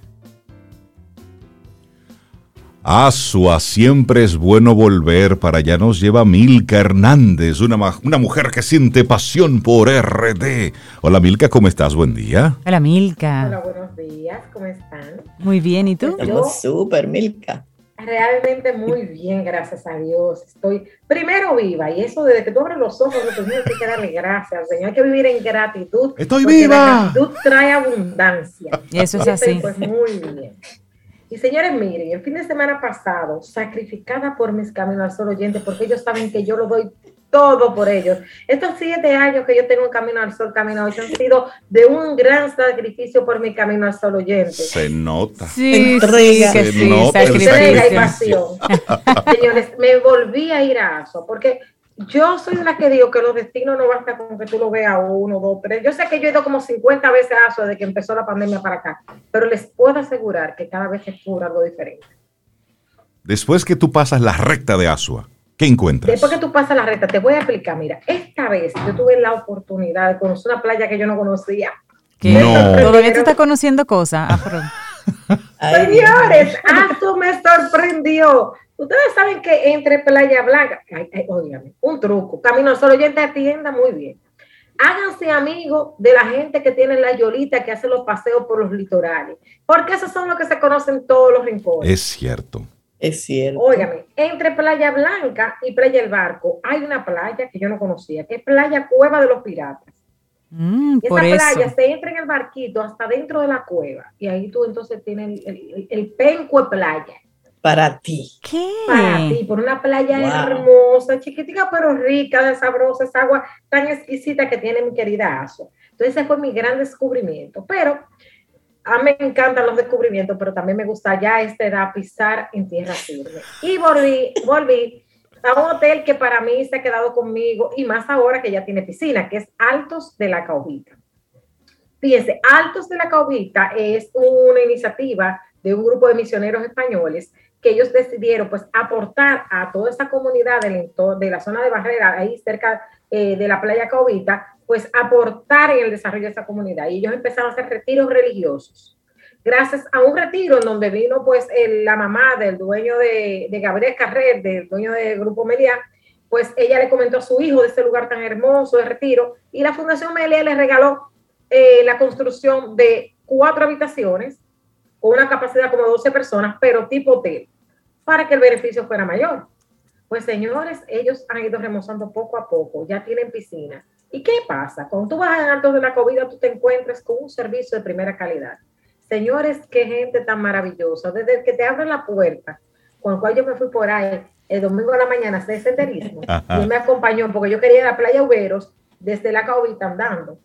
Asua, siempre es bueno volver. Para allá nos lleva Milka Hernández, una, una mujer que siente pasión por RD. Hola Milka, ¿cómo estás? Buen día. Hola Milka. Hola, buenos días, ¿cómo están? Muy bien, ¿y tú? Estamos súper, Milka. Realmente muy bien, gracias a Dios. Estoy primero viva y eso desde que tú abres los ojos, lo primero que hay que darle gracias, Señor. Hay que vivir en gratitud. ¡Estoy viva! La gratitud trae abundancia. Eso es así. Pues muy bien. Y señores, miren, el fin de semana pasado, sacrificada por mis caminos al sol oyente, porque ellos saben que yo lo doy todo por ellos. Estos siete años que yo tengo en Camino al Sol, Camino hoy, han sido de un gran sacrificio por mi Camino al Sol oyente. Se nota. Sí, Entrega. sí, que Se sí, Entrega y sacrificio. pasión. Señores, me volví a ir a ASO, porque yo soy la que digo que los destinos no basta con que tú lo veas uno, dos, tres. Yo sé que yo he ido como 50 veces a ASO desde que empezó la pandemia para acá, pero les puedo asegurar que cada vez es pura algo diferente. Después que tú pasas la recta de Asua, ¿qué encuentras? Después que tú pasas la recta, te voy a explicar. Mira, esta vez yo tuve la oportunidad de conocer una playa que yo no conocía. ¿Qué? No. Todavía tú estás conociendo cosas. Dios [LAUGHS] Señores, Aso me sorprendió. Ustedes saben que entre Playa Blanca, ay, ay, óigame, un truco, Camino Solo oyente atienda muy bien. Háganse amigos de la gente que tiene la yolita, que hace los paseos por los litorales, porque esos son los que se conocen en todos los rincones. Es cierto. Es cierto. Óigame, entre Playa Blanca y Playa El Barco hay una playa que yo no conocía, que es Playa Cueva de los Piratas. Mm, Y por esa eso. playa se entra en el barquito hasta dentro de la cueva y ahí tú entonces tienes el, el, el penco de playa Para ti. ¿Qué? para ti, por una playa Wow. hermosa, chiquitica pero rica, de sabrosa, esa agua tan exquisita que tiene mi querida Aso. Entonces ese fue mi gran descubrimiento, pero a mí me encantan los descubrimientos, pero también me gusta ya a esta edad pisar en tierra firme. Y volví, volví a un hotel que para mí se ha quedado conmigo y más ahora que ya tiene piscina, que es Altos de la Caubita. Fíjense, Altos de la Caubita es una iniciativa de un grupo de misioneros españoles que ellos decidieron pues aportar a toda esa comunidad del de la zona de Barrera, ahí cerca eh, de la playa Caubita, pues aportar en el desarrollo de esa comunidad. Y ellos empezaron a hacer retiros religiosos. Gracias a un retiro en donde vino pues el- la mamá del dueño de, de Gabriel Carrer, del dueño del Grupo Meliá, pues ella le comentó a su hijo de ese lugar tan hermoso de retiro y la Fundación Meliá le regaló eh, la construcción de cuatro habitaciones con una capacidad como 12 personas, pero tipo hotel, para que el beneficio fuera mayor. Pues señores, ellos han ido remozando poco a poco, ya tienen piscina. ¿Y qué pasa? Cuando tú vas en Altos de la Covida, tú te encuentras con un servicio de primera calidad. Señores, qué gente tan maravillosa. Desde que te abren la puerta, cuando yo me fui por ahí, el domingo a la mañana, de senderismo, [LAUGHS] y me acompañó porque yo quería ir a la playa Uberos desde la Covida andando.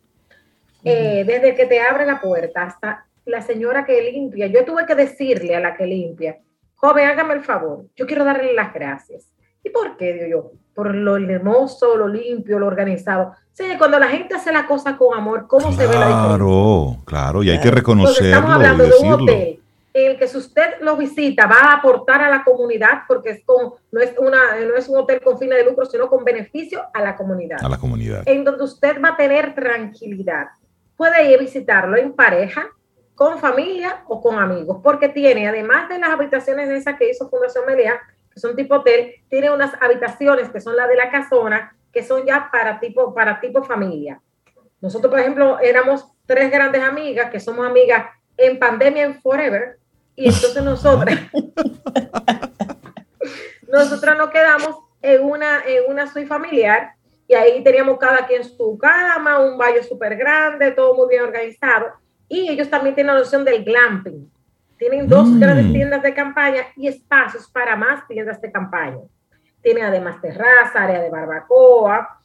Eh, desde que te abre la puerta hasta la señora que limpia, yo tuve que decirle a la que limpia, joven, hágame el favor, yo quiero darle las gracias. ¿Y por qué? Digo yo, por lo hermoso, lo limpio, lo organizado. Sí, cuando la gente hace la cosa con amor, ¿cómo se ve la diferencia? Claro, claro, y hay que reconocerlo. estamos hablando de un hotel en el que si usted lo visita va a aportar a la comunidad, porque es con, no, es una, no es un hotel con fines de lucro, sino con beneficio a la comunidad. A la comunidad. En donde usted va a tener tranquilidad. Puede ir a visitarlo en pareja, con familia o con amigos, porque tiene, además de las habitaciones esas que hizo Fundación Meliá, que son tipo hotel, tiene unas habitaciones que son las de la casona, que son ya para tipo, para tipo familia. Nosotros, por ejemplo, éramos tres grandes amigas, que somos amigas en pandemia en Forever, y entonces nosotras, [LAUGHS] nosotras nos quedamos en una, en una suite familiar, y ahí teníamos cada quien su cama, un baño súper grande, todo muy bien organizado, y ellos también tienen la noción del glamping. Tienen dos mm. grandes tiendas de campaña y espacios para más tiendas de campaña. Tienen además terraza, área de barbacoa.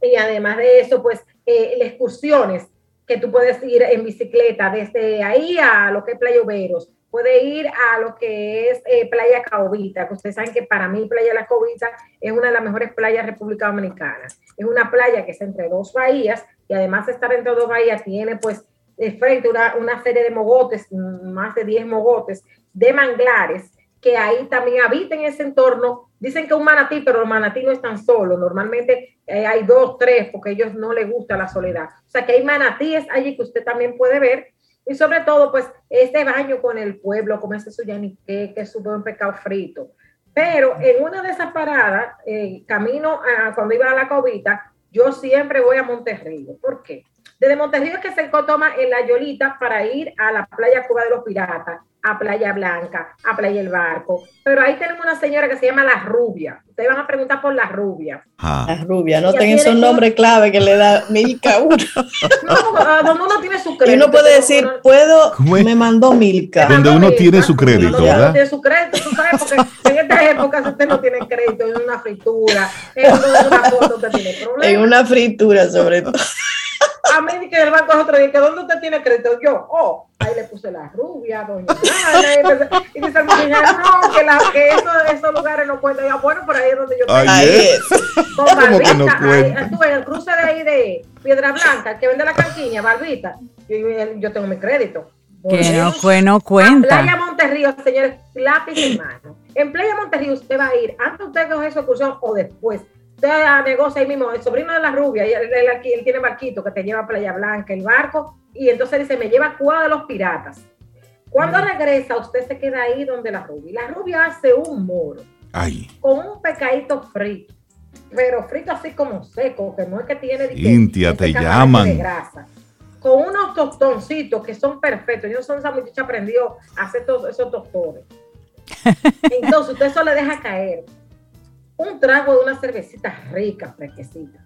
Y además de eso, pues, eh, excursiones que tú puedes ir en bicicleta desde ahí a lo que es Playa Uberos. Puede ir a lo que es eh, Playa Caobita, que ustedes saben que para mí Playa La Caobita es una de las mejores playas de República Dominicana. Es una playa que es entre dos bahías y además de estar entre dos bahías tiene pues de frente una, una serie de mogotes, más de 10 mogotes, de manglares, que ahí también habiten en ese entorno. Dicen que un manatí, pero los manatí no están solos. Normalmente eh, hay dos, tres, porque a ellos no les gusta la soledad. O sea que hay manatíes allí que usted también puede ver. Y sobre todo, pues, este baño con el pueblo, ese su yanique, que es su buen pescado frito. Pero en una de esas paradas, eh, camino a, cuando iba a la cobita, yo siempre voy a Monterrey. ¿Por qué? Desde Monterrey que se toma en la Yolita para ir a la playa Cuba de los Piratas, a Playa Blanca, a Playa El Barco. Pero ahí tenemos una señora que se llama La Rubia. Ustedes van a preguntar por La Rubia. Ah. La Rubia, no tengan esos nombre clave que le da Milka uno. [LAUGHS] no, donde uno tiene su crédito. Y uno puede decir, puedo, me mandó Milka. Donde uno tiene su crédito, ¿verdad? tiene su crédito, tú sabes, porque en estas épocas usted no tiene crédito en una fritura, en una foto usted tiene [LAUGHS] problemas. En una fritura, sobre todo [LAUGHS] a mí que el banco es otro día, que ¿dónde usted tiene crédito? Yo, oh, ahí le puse la rubia, doña Ana, y, dice el no, que, la, que eso, esos lugares no cuentan. Yo, bueno, por ahí es donde yo estoy. Ahí es. [LAUGHS] Con Barbita, no ahí, estuve en el cruce de ahí de Piedra Blanca, que vende la canquiña, Barbita, yo, yo tengo mi crédito. Que no, fue, no cuenta. Playa Monterrío, señores, lápiz en mano. En Playa Monterrío usted va a ir antes usted coge su excursión o después usted negocia ahí mismo, el sobrino de la rubia, y él, él, tiene barquito que te lleva a Playa Blanca, el barco, y entonces dice, me lleva a Cuba de los Piratas. Cuando regresa, usted se queda ahí donde la rubia. La rubia hace un moro Ay. con un pecadito frito, pero frito así como seco, que no es que tiene... Cintia, te llaman. De grasa, con unos tostoncitos que son perfectos. Yo son esa muchacha aprendió a hacer todos esos tostones. [LAUGHS] Entonces usted eso le deja caer un trago de una cervecita rica, fresquecita.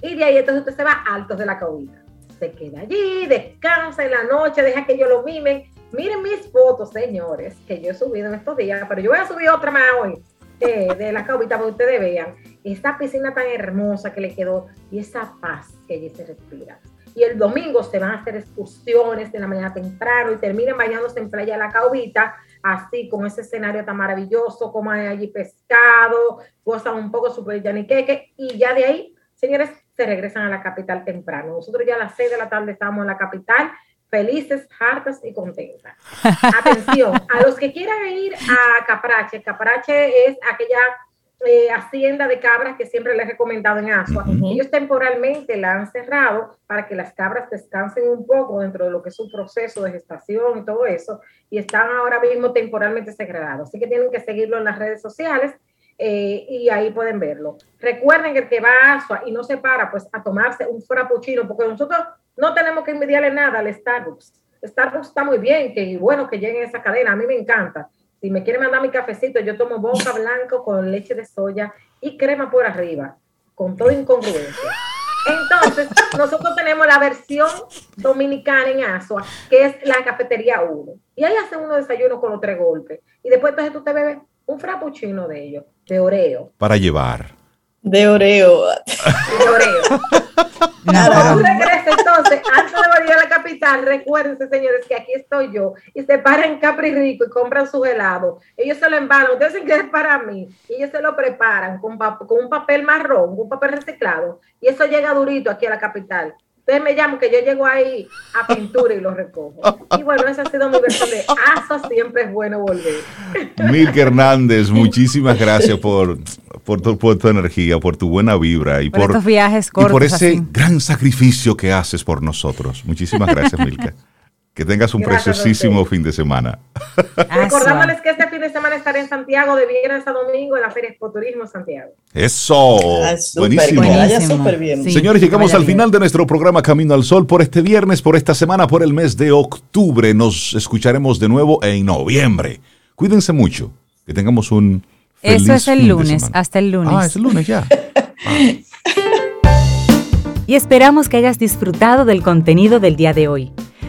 Y de ahí entonces usted se va altos de la caudita. Se queda allí, descansa en la noche, deja que yo lo mimen. Miren mis fotos, señores, que yo he subido en estos días, pero yo voy a subir otra más hoy eh, de la caudita para que ustedes vean esta piscina tan hermosa que le quedó y esa paz que allí se respira. Y el domingo se van a hacer excursiones de la mañana temprano y terminan bañándose en Playa la Caubita así con ese escenario tan maravilloso, como hay allí pescado, gozan un poco super yaniqueque y ya de ahí, señores, se regresan a la capital temprano. Nosotros ya a las 6 de la tarde estamos en la capital, felices, hartas y contentas. [LAUGHS] Atención, a los que quieran ir a Caprache, Caprache es aquella eh, hacienda de cabras que siempre les he recomendado en Asua. Ellos temporalmente la han cerrado para que las cabras descansen un poco dentro de lo que es un proceso de gestación y todo eso, y están ahora mismo temporalmente cerrados. Así que tienen que seguirlo en las redes sociales eh, y ahí pueden verlo. Recuerden que el que va a Asua y no se para pues a tomarse un frappuccino, porque nosotros no tenemos que envidiarle nada al Starbucks. Starbucks está muy bien, que bueno que llegue esa cadena, a mí me encanta Si me quiere mandar mi cafecito, yo tomo boca blanco con leche de soya y crema por arriba, con todo incongruencia. Entonces, nosotros tenemos la versión dominicana en Asua, que es la cafetería 1. Y ahí hace uno desayuno con los tres golpes. Y después entonces tú te bebes un frappuccino de ellos, de Oreo. Para llevar. De Oreo. De Oreo. [LAUGHS] Regreses, entonces, antes de venir a la capital, recuérdense, señores, que aquí estoy yo. Y se paran Capri Rico y compran su helado. Ellos se lo embalan, ustedes dicen que es para mí. Ellos se lo preparan con, con un papel marrón, un papel reciclado. Y eso llega durito aquí a la capital. Ustedes me llaman que yo llego ahí a pintura y lo recojo. Y bueno, esa ha sido mi versión de Aso, siempre es bueno volver. Milka Hernández, [LAUGHS] muchísimas gracias por, por, tu, por tu energía, por tu buena vibra y Por por, estos viajes y por cortos ese así. gran sacrificio que haces por nosotros. Muchísimas gracias, Milka. [LAUGHS] Que tengas un Gracias preciosísimo fin de semana. [LAUGHS] Recordándoles que este fin de semana estaré en Santiago de viernes a domingo en la Feria Expoturismo Santiago. Eso. Ah, súper, Buenísimo. bien. Sí, Señores, llegamos vaya al bien. final de nuestro programa Camino al Sol por este viernes, por esta semana, por el mes de octubre. Nos escucharemos de nuevo en noviembre. Cuídense mucho. Que tengamos un feliz Eso es el lunes, hasta el lunes. Ah, es el lunes ya. [LAUGHS] y esperamos que hayas disfrutado del contenido del día de hoy.